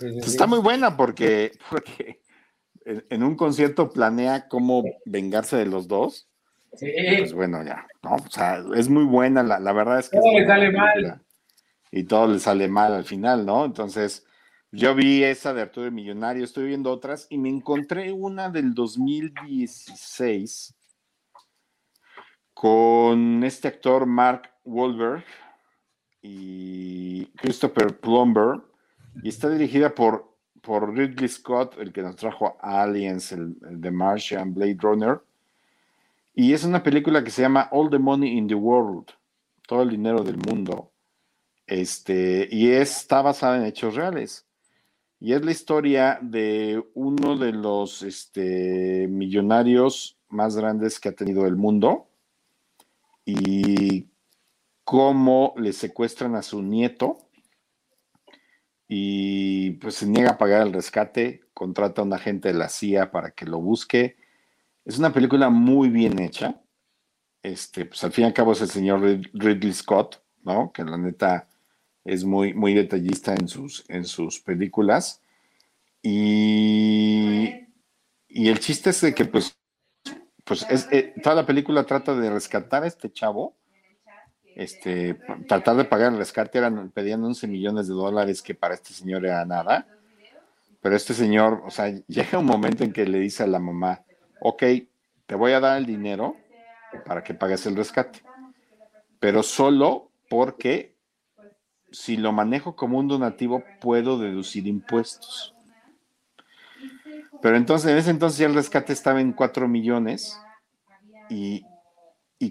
Está muy buena porque, porque en un concierto planea cómo vengarse de los dos Sí. Pues bueno, ya, ¿no? O sea, es muy buena, la, la verdad es que...
Todo le sale mal.
Y todo le sale mal al final, ¿no? Entonces, yo vi esa de Arturo el Millonario, estoy viendo otras y me encontré una del 2016 con este actor Mark Wahlberg y Christopher Plumber y está dirigida por, por Ridley Scott, el que nos trajo Aliens, el, el de Martian, Blade Runner y es una película que se llama All the Money in the World, todo el dinero del mundo. Este, y está basada en hechos reales. Y es la historia de uno de los este, millonarios más grandes que ha tenido el mundo y cómo le secuestran a su nieto y pues se niega a pagar el rescate, contrata a un agente de la CIA para que lo busque es una película muy bien hecha. Este, pues al fin y al cabo es el señor Ridley Scott, ¿no? Que la neta es muy, muy detallista en sus, en sus películas. Y, y el chiste es de que, pues, pues es, eh, toda la película trata de rescatar a este chavo, este, tratar de pagar el rescate, pedían 11 millones de dólares, que para este señor era nada. Pero este señor, o sea, llega un momento en que le dice a la mamá, ok, te voy a dar el dinero para que pagues el rescate, pero solo porque si lo manejo como un donativo puedo deducir impuestos. Pero entonces, en ese entonces ya el rescate estaba en 4 millones y,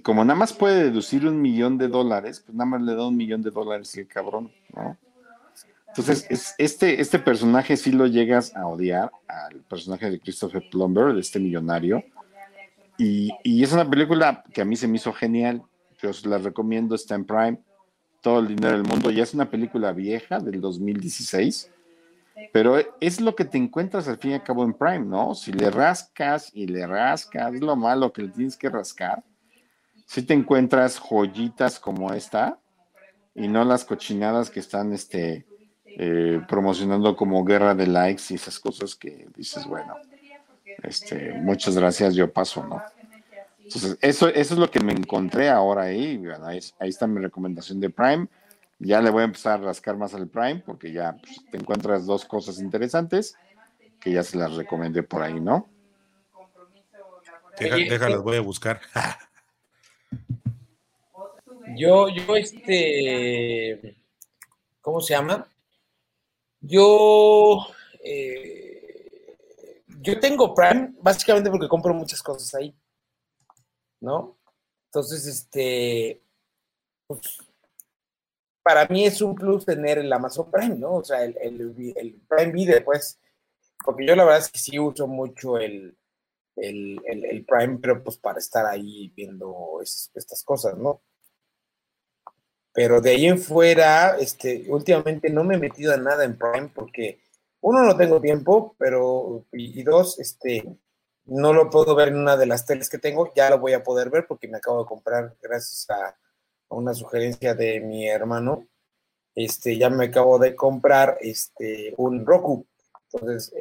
como nada más puede deducir un millón de dólares, pues nada más le da un millón de dólares el cabrón, ¿no? Entonces, este, este personaje sí lo llegas a odiar, al personaje de Christopher Plumber, de este millonario. Y, es una película que a mí se me hizo genial. Yo os la recomiendo, está en Prime. Todo el dinero del mundo. Ya es una película vieja del 2016. Pero es lo que te encuentras al fin y al cabo en Prime, ¿no? Si le rascas y le rascas, es lo malo que le tienes que rascar. Si te encuentras joyitas como esta y no las cochinadas que están este, eh, promocionando como guerra de likes y esas cosas que dices, bueno, este, muchas gracias, yo paso, ¿no? Entonces, eso, eso es lo que me encontré ahí, ahí, ahí, está mi recomendación de Prime. Ya le voy a empezar a rascar más al Prime porque ya pues, te encuentras dos cosas interesantes que ya se las recomendé por ahí, ¿no?
déjalas, voy a buscar.
yo, yo, este, ¿cómo se llama? Yo, eh, yo tengo Prime básicamente porque compro muchas cosas ahí. ¿no? Entonces, este, pues, para mí es un plus tener el Amazon Prime, ¿no? O sea, el, el, Prime Video, pues, porque yo la verdad es que sí uso mucho el, el, Prime, pero pues para estar ahí viendo estas cosas, ¿no? Pero de ahí en fuera, este, últimamente no me he metido a nada en Prime porque, uno, no tengo tiempo, pero, y, dos, este, no lo puedo ver en una de las teles que tengo, ya lo voy a poder ver porque me acabo de comprar, gracias a, una sugerencia de mi hermano, este, ya me acabo de comprar este, un Roku. Entonces,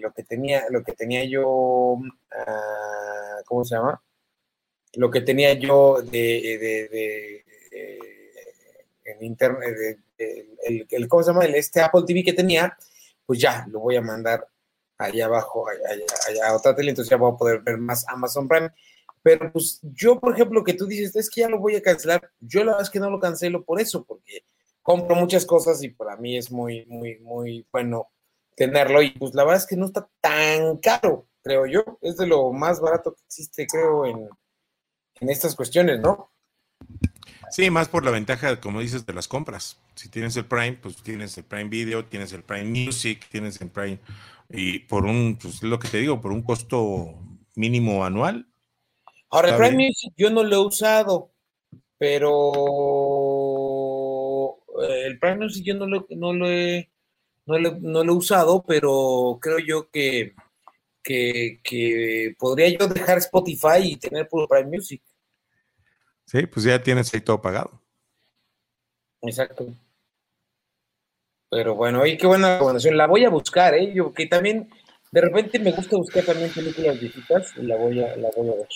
lo que tenía, lo que tenía yo, ah, ¿cómo se llama? Lo que tenía yo de internet, el, el, ¿cómo se llama? El, este Apple TV que tenía, pues ya lo voy a mandar allá abajo, allá, a otra tele, entonces ya voy a poder ver más Amazon Prime. Pero pues yo, por ejemplo, que tú dices, es que ya lo voy a cancelar, yo la verdad es que no lo cancelo por eso, porque compro muchas cosas y para mí es muy, muy, muy bueno tenerlo y pues la verdad es que no está tan caro, creo yo, es de lo más barato que existe, creo, en, en estas cuestiones, ¿no?
Sí, más por la ventaja, como dices, de las compras. Si tienes el Prime, pues tienes el Prime Video, tienes el Prime Music, tienes el Prime. Y por un, pues lo que te digo, por un costo mínimo anual.
Ahora, el Prime Music yo no lo he usado, pero eh, el Prime Music yo no lo, no lo, he, no lo, he usado, pero creo yo que, que, que podría yo dejar Spotify y tener puro Prime Music.
Sí, pues ya tienes ahí todo pagado.
Exacto. Pero bueno, y qué buena recomendación. La voy a buscar, ¿eh? Yo que también, de repente me gusta buscar también películas viejitas y la voy a, la voy a ver.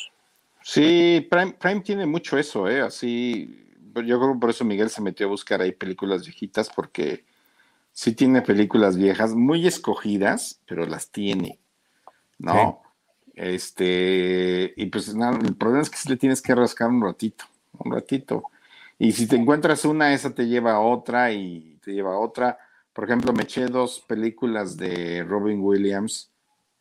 Sí, Prime, Prime tiene mucho eso, ¿eh? Así, yo creo que por eso Miguel se metió a buscar ahí películas viejitas porque sí tiene películas viejas, muy escogidas, pero las tiene, ¿no? Este, y pues nada, el problema es que si le tienes que rascar un ratito, un ratito. Y si te encuentras una, esa te lleva a otra y te lleva a otra. Por ejemplo, me eché dos películas de Robin Williams,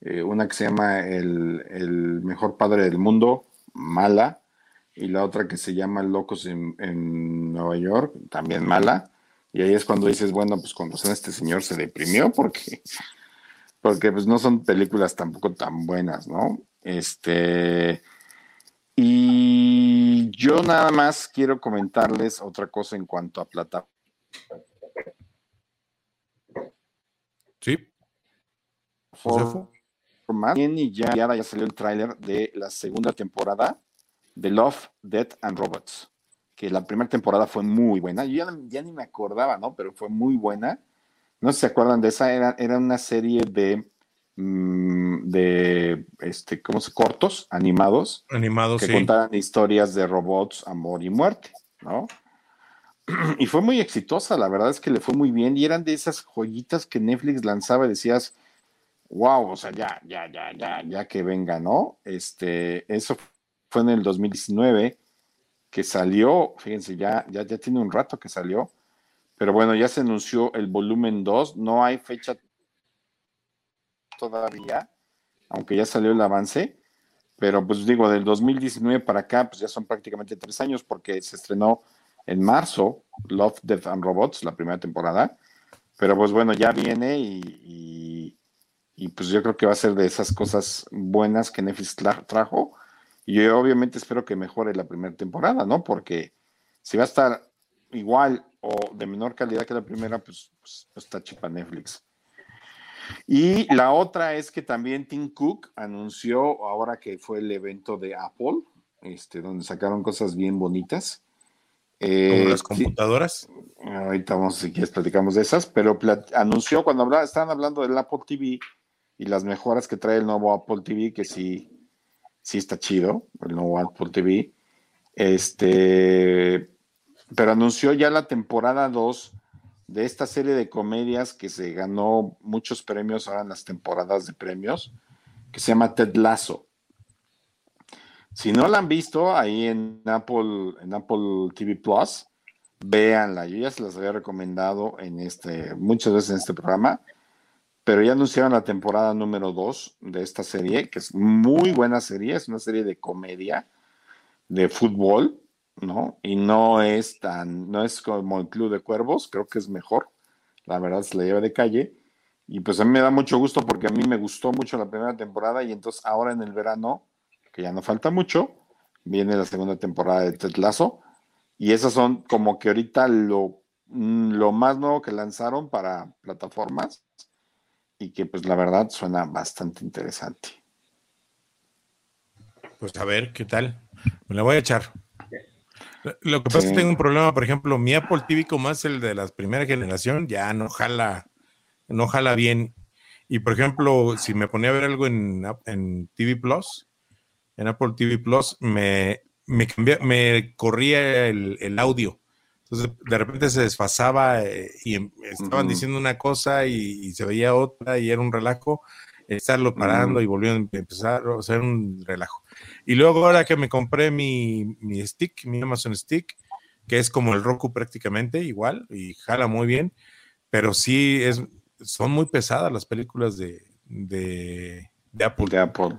eh, una que se llama el, el, mejor padre del mundo, mala, y la otra que se llama Locos en, en, Nueva York, también mala. Y ahí es cuando dices, bueno, pues con razón este señor se deprimió porque porque pues no son películas tampoco tan buenas, ¿no? Este, y yo nada más quiero comentarles otra cosa en cuanto a plata.
Sí.
y ya, ya salió el tráiler de la segunda temporada de Love, Death and Robots, que la primera temporada fue muy buena. Yo ya, ya ni me acordaba, ¿no? Pero fue muy buena no sé si se acuerdan de esa, era, era una serie de, mm, de este, ¿cómo se? Cortos animados.
Animados,
que contaban historias de robots, amor y muerte, ¿no? Y fue muy exitosa, la verdad es que le fue muy bien. Y eran de esas joyitas que Netflix lanzaba y decías, wow, o sea, ya, ya, ya, ya, ya que venga, ¿no? Este, eso fue en el 2019 que salió, fíjense, ya, ya, ya tiene un rato que salió pero bueno, ya se anunció el volumen 2, no hay fecha todavía, aunque ya salió el avance, pero pues digo, del 2019 para acá, pues ya son prácticamente tres años porque se estrenó en marzo Love, Death and Robots, la primera temporada, pero pues bueno, ya viene y, y, pues yo creo que va a ser de esas cosas buenas que Netflix trajo y yo obviamente espero que mejore la primera temporada, ¿no? Porque si va a estar igual o de menor calidad que la primera, pues, pues, pues, está chipa Netflix. Y la otra es que también Tim Cook anunció ahora que fue el evento de Apple, este, donde sacaron cosas bien bonitas.
Eh, las computadoras.
ahorita vamos, si quieres, platicamos de esas, pero anunció cuando habla, estaban hablando del Apple TV y las mejoras que trae el nuevo Apple TV, que sí, sí está chido, el nuevo Apple TV. Este, pero anunció ya la temporada 2 de esta serie de comedias que se ganó muchos premios ahora en las temporadas de premios, que se llama Ted Lasso. Si no la han visto ahí en Apple, en Apple TV Plus, véanla. Yo ya se las había recomendado en este, muchas veces en este programa, pero ya anunciaron la temporada número 2 de esta serie, que es muy buena serie, es una serie de comedia de fútbol, ¿no? Y no es tan, no es como el Club de Cuervos, creo que es mejor, la verdad se la lleva de calle. Y pues a mí me da mucho gusto porque a mí me gustó mucho la primera temporada y entonces ahora en el verano, que ya no falta mucho, viene la segunda temporada de Tetlazo y esas son como que ahorita lo, mm, lo más nuevo que lanzaron para plataformas y que pues la verdad suena bastante interesante.
Pues a ver, ¿qué tal? Me la voy a echar. Lo que pasa es que tengo un problema, por ejemplo, mi Apple TV como es el de la primera generación, ya no jala, no jala bien. Y por ejemplo, si me ponía a ver algo en, en TV Plus, en Apple TV Plus, me, me, me corría el, audio. Entonces, de repente se desfasaba eh, y em, estaban diciendo una cosa y, se veía otra y era un relajo. Estarlo parando y volviendo a empezar, o sea, era un relajo. Y luego ahora que me compré mi, mi stick, mi Amazon Stick, que es como el Roku prácticamente, igual, y jala muy bien, pero sí es, son muy pesadas las películas de, de, Apple.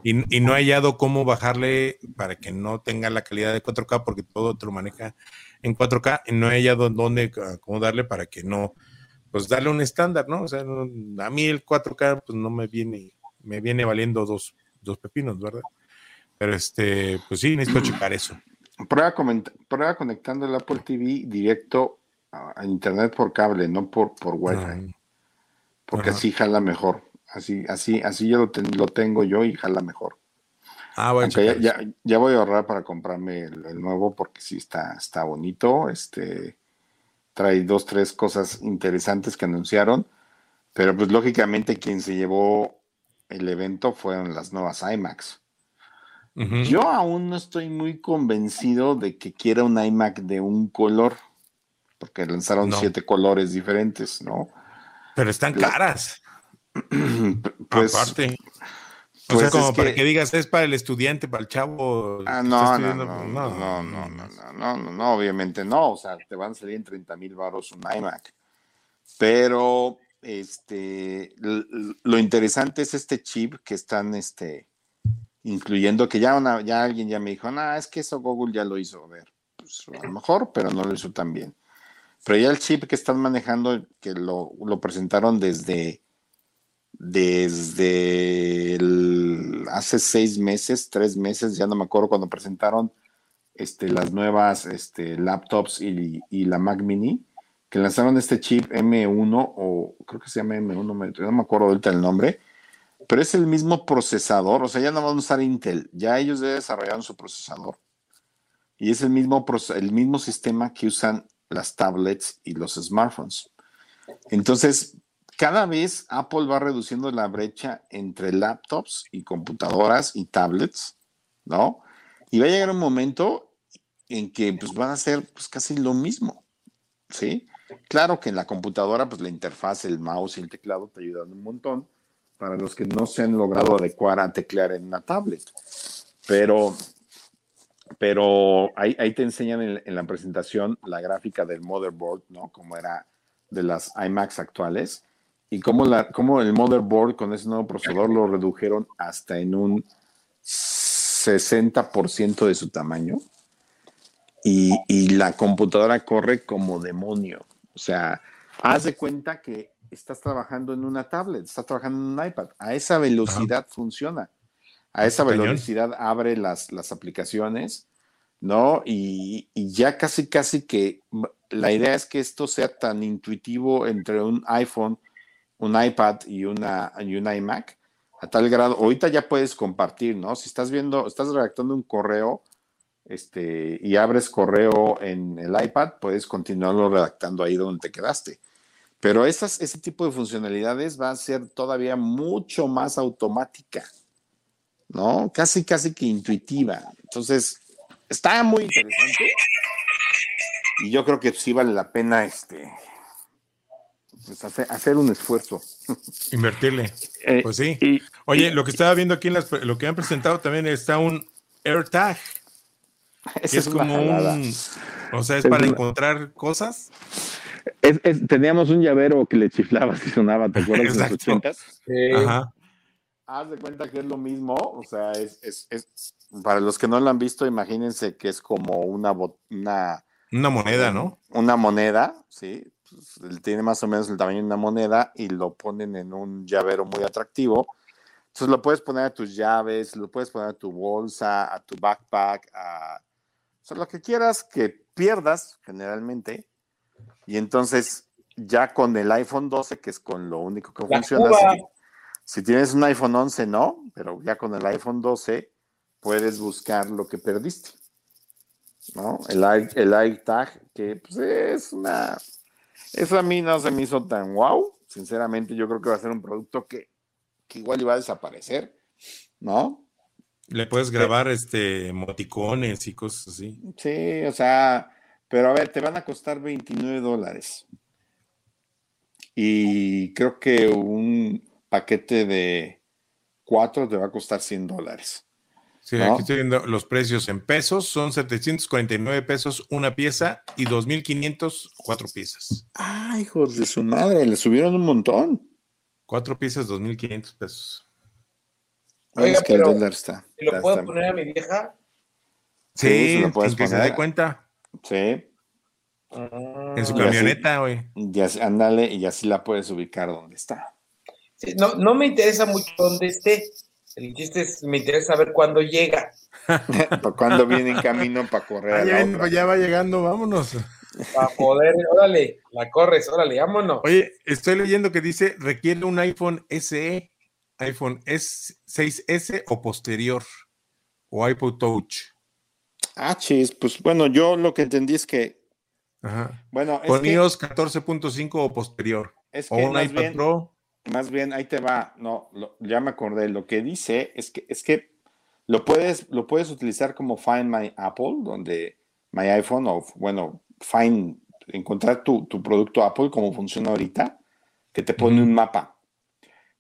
Y, no he hallado cómo bajarle para que no tenga la calidad de 4K, porque todo te lo maneja en 4K, y no he hallado dónde, cómo darle para que no, pues darle un estándar, ¿no? O sea, a mí el 4K, pues no me viene, me viene valiendo dos, dos pepinos, ¿verdad? Pero este, pues sí, necesito checar eso.
Prueba, prueba conectando el Apple TV directo a, internet por cable, no por, por Wi-Fi. Porque así jala mejor. Así, así, así yo lo, lo tengo yo y jala mejor. Ah, bueno. Ya, ya, voy a ahorrar para comprarme el, nuevo porque sí está, está bonito. Este trae dos, tres cosas interesantes que anunciaron. Pero pues lógicamente quien se llevó el evento fueron las nuevas IMAX. Yo aún no estoy muy convencido de que quiera un iMac de un color, porque lanzaron siete colores diferentes, ¿no?
Pero están caras. pues, Aparte. O sea, pues como para que... digas, es para el estudiante, para el chavo.
Ah, no, no, no, no, no, no, no, no, no, obviamente no. O sea, te van a salir en 30 mil baros un iMac. Pero, este, lo interesante es este chip que están, este, incluyendo que ya, una, ya alguien ya me dijo, no, es que eso Google ya lo hizo, a ver, pues a lo mejor, pero no lo hizo tan bien. Pero ya el chip que están manejando, que lo, presentaron desde, desde hace seis meses, tres meses, ya no me acuerdo cuando presentaron este, las nuevas este, laptops y, y la Mac Mini, que lanzaron este chip M1 o creo que se llama M1, no me acuerdo ahorita el nombre, pero es el mismo procesador, o sea, ya no vamos a usar Intel, ya ellos desarrollaron su procesador. Y es el mismo, el mismo sistema que usan las tablets y los smartphones. Entonces, cada vez Apple va reduciendo la brecha entre laptops y computadoras y tablets, ¿no? Y va a llegar un momento en que pues, van a ser pues, casi lo mismo, ¿sí? Claro que en la computadora, pues la interfaz, el mouse y el teclado te ayudan un montón, para los que no se han logrado adecuar a teclear en una tablet. Pero, pero ahí, te enseñan en, la presentación la gráfica del motherboard, ¿no? Como era de las iMacs actuales y cómo el motherboard con ese nuevo procesador lo redujeron hasta en un 60% de su tamaño. Y, y, la computadora corre como demonio. O sea, haz de cuenta que estás trabajando en una tablet, estás trabajando en un iPad. A esa velocidad funciona. A esa velocidad abre las, las aplicaciones, ¿no? Y, ya casi, casi que la idea es que esto sea tan intuitivo entre un iPhone, un iPad y, una, y un iMac, a tal grado, ahorita ya puedes compartir, ¿no? Si estás viendo, estás redactando un correo, este, y abres correo en el iPad, puedes continuarlo redactando ahí donde te quedaste. Pero esas, ese tipo de funcionalidades va a ser todavía mucho más automática, ¿no? Casi, casi que intuitiva. Entonces, está muy interesante. Y yo creo que sí vale la pena este, pues hacer, un esfuerzo.
Invertirle. Eh, pues sí. Oye, lo que estaba viendo aquí en las, lo que han presentado también está un AirTag. Es, como un. O sea, es, para encontrar cosas
teníamos un llavero que le chiflaba si sonaba, ¿te acuerdas de los ochentas? Ajá. Haz de cuenta que es lo mismo, o sea, es, para los que no lo han visto, imagínense que es como una, una,
una moneda, ¿no?
Una moneda, sí. Pues, tiene más o menos el tamaño de una moneda y lo ponen en un llavero muy atractivo. Entonces lo puedes poner a tus llaves, lo puedes poner a tu bolsa, a tu backpack, a lo que quieras que pierdas generalmente. Y entonces ya con el iPhone 12, que es con lo único que funciona, si, tienes un iPhone 11 no, pero ya con el iPhone 12 puedes buscar lo que perdiste. ¿no? El, el iTag, que pues, es una... Eso a mí no se me hizo tan wow. Sinceramente, yo creo que va a ser un producto que, que igual iba a desaparecer, ¿no?
Le puedes grabar este emoticones y cosas así.
Sí, o sea, pero a ver, te van a costar 29 dólares. Y creo que un paquete de cuatro te va a costar 100 dólares.
Sí, aquí estoy viendo los precios en pesos. Son 749 pesos una pieza y 2.500 cuatro piezas.
Ay, hijos de su madre, le subieron un montón.
Cuatro piezas, 2.500 pesos.
Oiga, que el dólar está. ¿Lo puedo poner a mi vieja?
Sí, sí lo puedes poner. que se dé cuenta.
Sí.
En su camioneta, güey.
Ya, ándale, y así la puedes ubicar donde está.
Sí, no, no me interesa mucho dónde esté. El chiste es, me interesa saber cuándo llega.
cuándo viene en camino para correr.
Ah, ya, va llegando, vámonos.
Para poder, órale, la corres, órale, vámonos.
Oye, estoy leyendo que dice, requiere un iPhone SE iPhone S6S o posterior o iPod Touch.
Ah, chis, pues bueno, yo lo que entendí es que.
Ajá. Bueno, Con iOS 14.5 o posterior.
Es que o un iPad bien, Pro. Más bien, ahí te va. No, ya me acordé. Lo que dice es que es que lo puedes, lo puedes utilizar como Find My Apple, donde My iPhone, o bueno, Find, encontrar tu, tu producto Apple, como funciona ahorita, que te pone un mapa.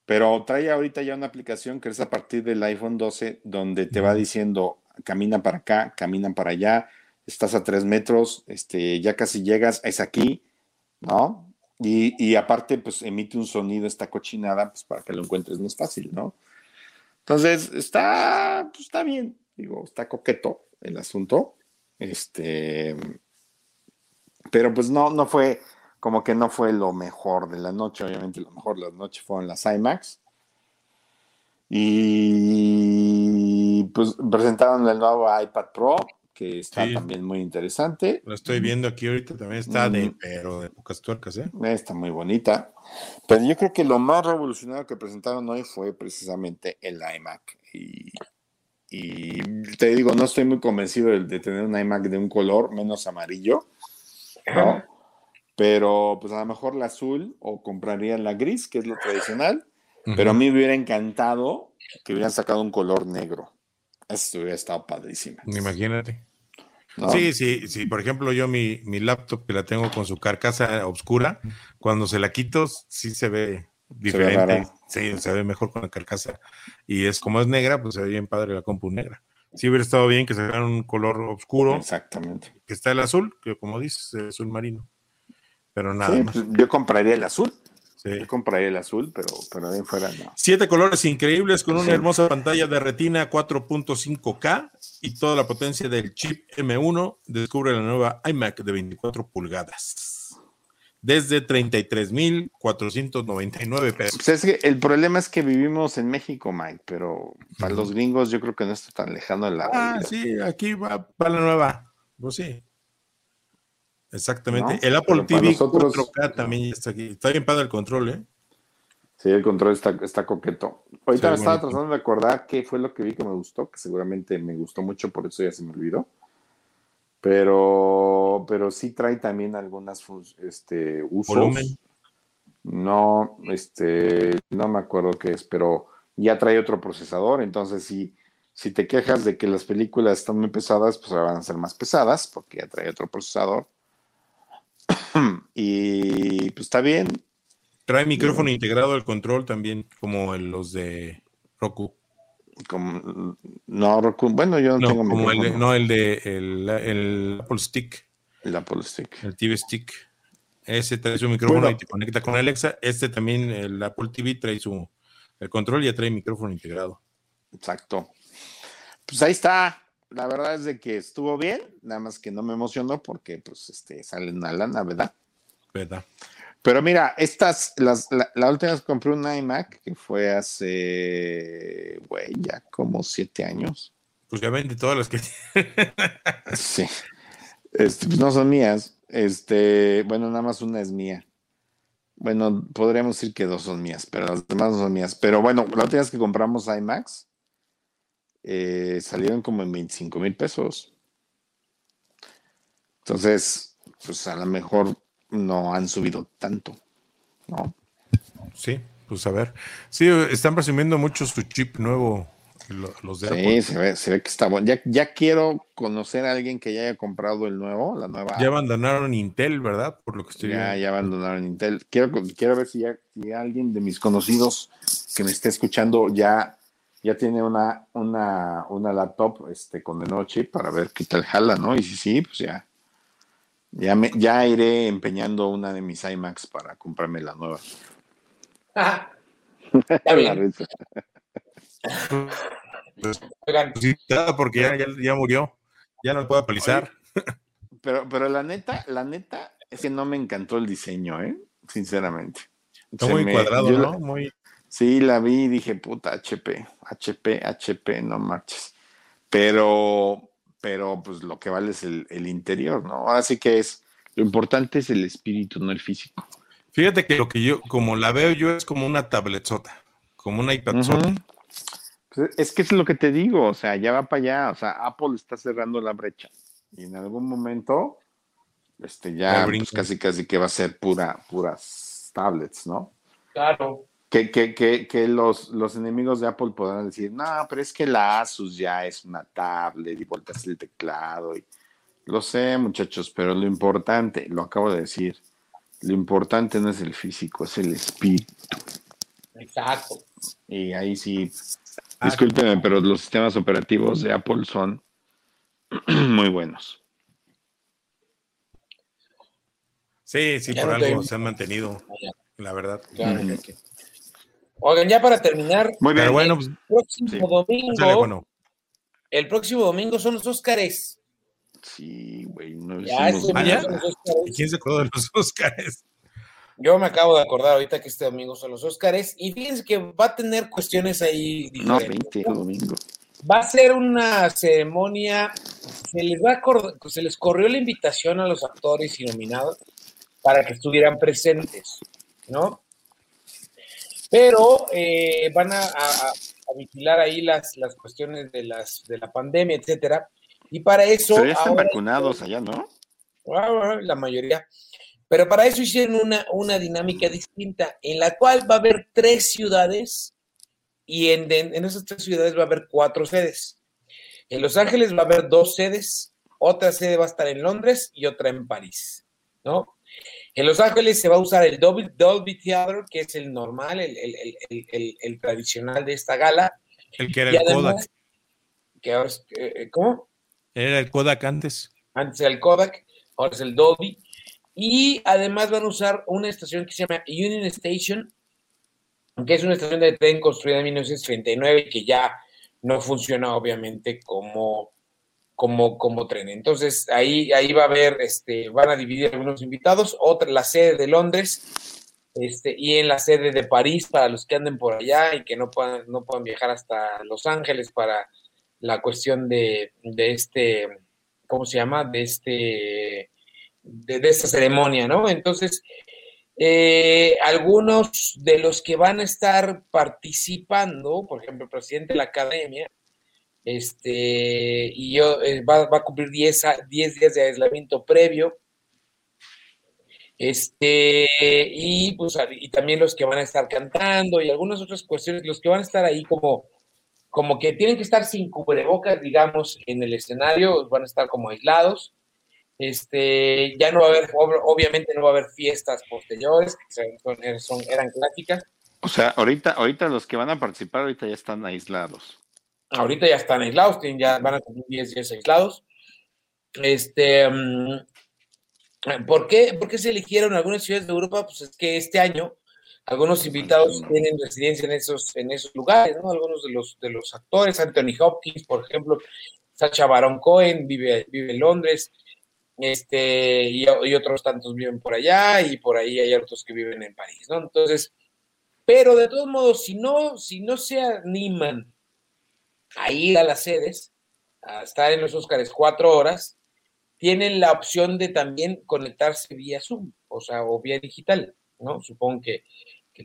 Pero trae ahorita ya una aplicación que es a partir del iPhone 12, donde te va diciendo, camina para acá, camina para allá, estás a tres metros, este, ya casi llegas, es aquí, ¿no? Y, aparte, pues emite un sonido esta cochinada, pues para que lo encuentres más fácil, ¿no? Entonces, está, pues, está bien, digo, está coqueto el asunto, este, pero pues no, no fue, como que no fue lo mejor de la noche, obviamente lo mejor de la noche fueron las IMAX. Y pues presentaron el nuevo iPad Pro, que está también muy interesante.
Lo estoy viendo aquí ahorita, también está de, mm. pero de pocas tuercas, ¿eh?
Está muy bonita. Pero yo creo que lo más revolucionario que presentaron hoy fue precisamente el iMac. Y, te digo, no estoy muy convencido de, de, tener un iMac de un color menos amarillo, ¿no? pero pues a lo mejor la azul o compraría la gris, que es lo tradicional, pero a mí me hubiera encantado que hubieran sacado un color negro. Eso hubiera estado padrísimo.
Imagínate. Sí, sí, sí. Por ejemplo, yo mi, mi, laptop que la tengo con su carcasa oscura, cuando se la quito, sí se ve diferente. sí, se ve mejor con la carcasa. Y es como es negra, pues se ve bien padre la compu negra. Sí hubiera estado bien que sacaran un color oscuro.
Exactamente.
Que está el azul, que como dices, el azul marino pero nada
pues, yo compraría el azul. Yo compraría el azul, pero, pero de fuera no.
Siete colores increíbles con una hermosa pantalla de retina 4.5K y toda la potencia del chip M1. Descubre la nueva iMac de 24 pulgadas. Desde 33,499 pesos.
Pues es que el problema es que vivimos en México, Mike, pero para los gringos yo creo que no está tan lejano de la.
Ah, sí, aquí va para la nueva. Pues sí. Exactamente. El Apple TV 4K también está aquí. Está bien padre el control, ¿eh?
Sí, el control está, está coqueto. Ahorita me estaba tratando de acordar qué fue lo que vi que me gustó, que seguramente me gustó mucho, por eso ya se me olvidó. Pero, pero sí trae también algunas este, usos. ¿Volumen? No, este, no me acuerdo qué es, pero ya trae otro procesador. Entonces, si, si te quejas de que las películas están muy pesadas, pues van a ser más pesadas, porque ya trae otro procesador. y pues está bien.
Trae micrófono integrado al control también, como los de Roku.
Como, no, Roku, bueno, yo no, tengo
como el de, No, el de el, Apple Stick.
El Apple Stick.
El TV Stick. Ese trae su micrófono y te conecta con Alexa. Este también, el Apple TV, trae su el control y ya trae micrófono integrado.
Exacto. Pues ahí está. La verdad es de que estuvo bien, nada más que no me emocionó porque pues este sale una lana, ¿verdad?
¿Verdad?
Pero mira, estas, las, la, última vez compré un iMac que fue hace, güey, ya como siete años.
Pues ya vende todas las que.
sí. Este, pues no son mías. Este, bueno, nada más una es mía. Bueno, podríamos decir que dos son mías, pero las demás no son mías. Pero bueno, la última vez que compramos iMacs, eh, salieron como en 25 mil pesos. Entonces, pues a lo mejor no han subido tanto, ¿no?
Sí, pues a ver. Sí, están presumiendo mucho su chip nuevo, los de
Sí, se ve, se ve, que está bueno. Ya, ya quiero conocer a alguien que ya haya comprado el nuevo, la nueva.
Ya abandonaron Intel, ¿verdad? Por lo que estoy
ya, Ya abandonaron Intel. Quiero, quiero ver si ya si alguien de mis conocidos que me esté escuchando ya, ya tiene una, una, una laptop este, con el nuevo chip para ver qué tal jala, ¿no? Y si sí, pues ya ya, me, ya iré empeñando una de mis iMacs para comprarme la nueva.
porque ya, ya, murió. Ya no puedo actualizar.
Pero, pero la neta, la neta es que no me encantó el diseño, ¿eh? Sinceramente.
Está muy cuadrado, ¿no? Muy...
Sí, la vi y dije, puta, HP, HP, HP, no marches. Pero, pero pues lo que vale es el, interior, ¿no? Así que es, lo importante es el espíritu, no el físico.
Fíjate que lo que yo, como la veo yo, es como una tabletzota, como una iPad
pues, es que es lo que te digo, o sea, ya va para allá, o sea, Apple está cerrando la brecha y en algún momento, este, ya pues, casi casi que va a ser pura, puras tablets, ¿no?
Claro
que, que, que, que los, los, enemigos de Apple podrán decir, no, pero es que la Asus ya es una tablet y volteas el teclado. Y... Lo sé, muchachos, pero lo importante, lo acabo de decir, lo importante no es el físico, es el espíritu.
Exacto.
Y ahí sí, discúlpenme, pero los sistemas operativos de Apple son muy buenos.
Sí, sí, por algo se han mantenido, la verdad. Claro,
Oigan, ya para terminar,
Muy bien, bueno,
el próximo domingo, el próximo domingo son los Óscares.
Sí, güey, no
ya
¿Quién se acordó de los Óscares?
Yo me acabo de acordar ahorita que este domingo son los Óscares y fíjense que va a tener cuestiones ahí
diferentes. No, 20 domingo.
Va a ser una ceremonia, se les, va se les corrió la invitación a los actores y nominados para que estuvieran presentes, ¿no? Pero eh, van a, vigilar ahí las, las cuestiones de, las, de la pandemia, etcétera. Y para eso.
Pero ya están vacunados allá, ¿no?
Ah, la mayoría. Pero para eso hicieron una, una dinámica distinta, en la cual va a haber tres ciudades y en, en esas tres ciudades va a haber cuatro sedes. En Los Ángeles va a haber dos sedes, otra sede va a estar en Londres y otra en París, ¿no? En Los Ángeles se va a usar el Dolby, Theater, que es el normal, el, tradicional de esta gala.
El que era el Kodak.
Eh, ¿Cómo?
Era el Kodak antes.
Antes era el Kodak, ahora es el Dolby. Y además van a usar una estación que se llama Union Station, que es una estación de tren construida en 1939 y que ya no funciona obviamente como como, como tren. Entonces, ahí, ahí va a haber, este, van a dividir algunos invitados, otra, la sede de Londres, este, y en la sede de París para los que anden por allá y que no puedan, no puedan viajar hasta Los Ángeles para la cuestión de, de este, ¿cómo se llama? De este, de, esta ceremonia, ¿no? Entonces, eh, algunos de los que van a estar participando, por ejemplo, el presidente de la academia, este, y yo eh, va, a cumplir 10, 10 días de aislamiento previo. Este, y pues y también los que van a estar cantando y algunas otras cuestiones, los que van a estar ahí como, como que tienen que estar sin cubrebocas, digamos, en el escenario, van a estar como aislados. Este, ya no va a haber, obviamente no va a haber fiestas posteriores, que son, eran clásicas.
O sea, ahorita, ahorita los que van a participar ahorita ya están aislados.
Ahorita ya están aislados, ya van a cumplir 10 días aislados. Este, mm, ¿por, qué, ¿Por qué se eligieron algunas ciudades de Europa? Pues es que este año algunos invitados tienen residencia en esos, en esos lugares, ¿no? Algunos de los, de los actores, Anthony Hopkins, por ejemplo, Sacha Baron Cohen vive, vive en Londres, este, y, otros tantos viven por allá, y por ahí hay otros que viven en París, ¿no? Entonces, pero de todos modos, si no, si no se animan a ir a las sedes, a estar en los Óscares cuatro horas, tienen la opción de también conectarse vía Zoom, o sea, o vía digital, ¿no? Supongo que,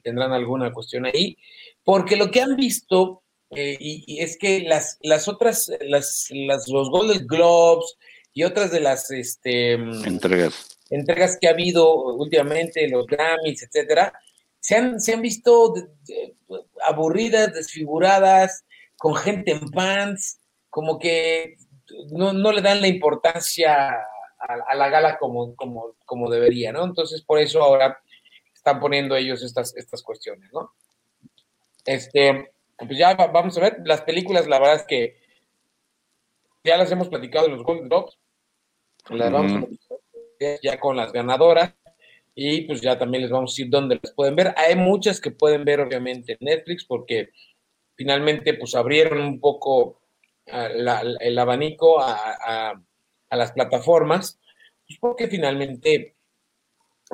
tendrán alguna cuestión ahí, porque lo que han visto, eh, y, es que las, las otras, las, los Golden Globes y otras de las este,
entregas.
entregas que ha habido últimamente, los Grammys, etcétera, se han, se han visto aburridas, desfiguradas, con gente en pants, como que no, le dan la importancia a, la gala como, como, como, debería, ¿no? Entonces, por eso ahora están poniendo ellos estas, estas cuestiones, ¿no? Este, pues ya vamos a ver, las películas, la verdad es que ya las hemos platicado en los Golden Globes, las vamos a ya con las ganadoras, y pues ya también les vamos a decir dónde las pueden ver. Hay muchas que pueden ver obviamente en Netflix porque finalmente pues abrieron un poco el abanico a, las plataformas, pues porque finalmente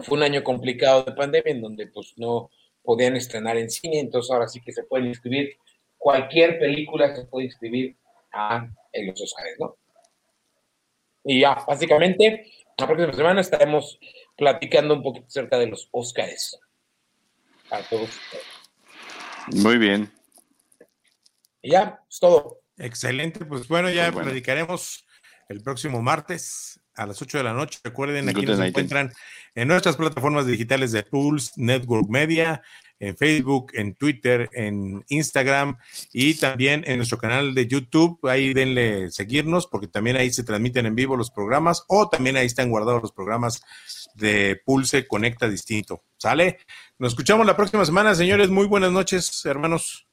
fue un año complicado de pandemia en donde pues no podían estrenar en cine, entonces ahora sí que se pueden inscribir, cualquier película se puede inscribir a los Oscars, ¿no? Y ya, básicamente, la próxima semana estaremos platicando un poquito acerca de los Oscars. A todos
Muy bien.
Y ya, es todo.
Excelente, pues bueno, ya pues platicaremos el próximo martes a las 8 de la noche. Recuerden, aquí nos encuentran en nuestras plataformas digitales de Pulse Network Media, en Facebook, en Twitter, en Instagram y también en nuestro canal de YouTube. Ahí denle seguirnos porque también ahí se transmiten en vivo los programas o también ahí están guardados los programas de Pulse Conecta Distinto. ¿Sale? Nos escuchamos la próxima semana, señores. Muy buenas noches, hermanos.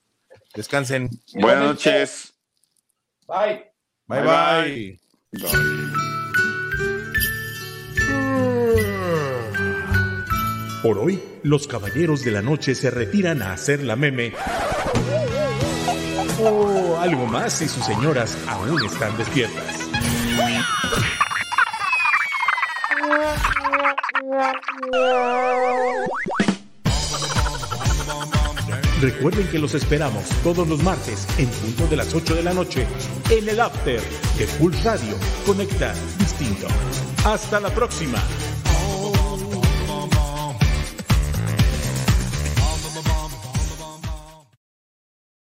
Descansen.
Buenas noches.
Bye.
Bye, bye.
Por hoy, los caballeros de la noche se retiran a hacer la meme. O algo más si sus señoras aún están despiertas. Recuerden que los esperamos todos los martes en punto de las 8 de la noche en el After de Full Radio. Conecta distinto. Hasta la próxima.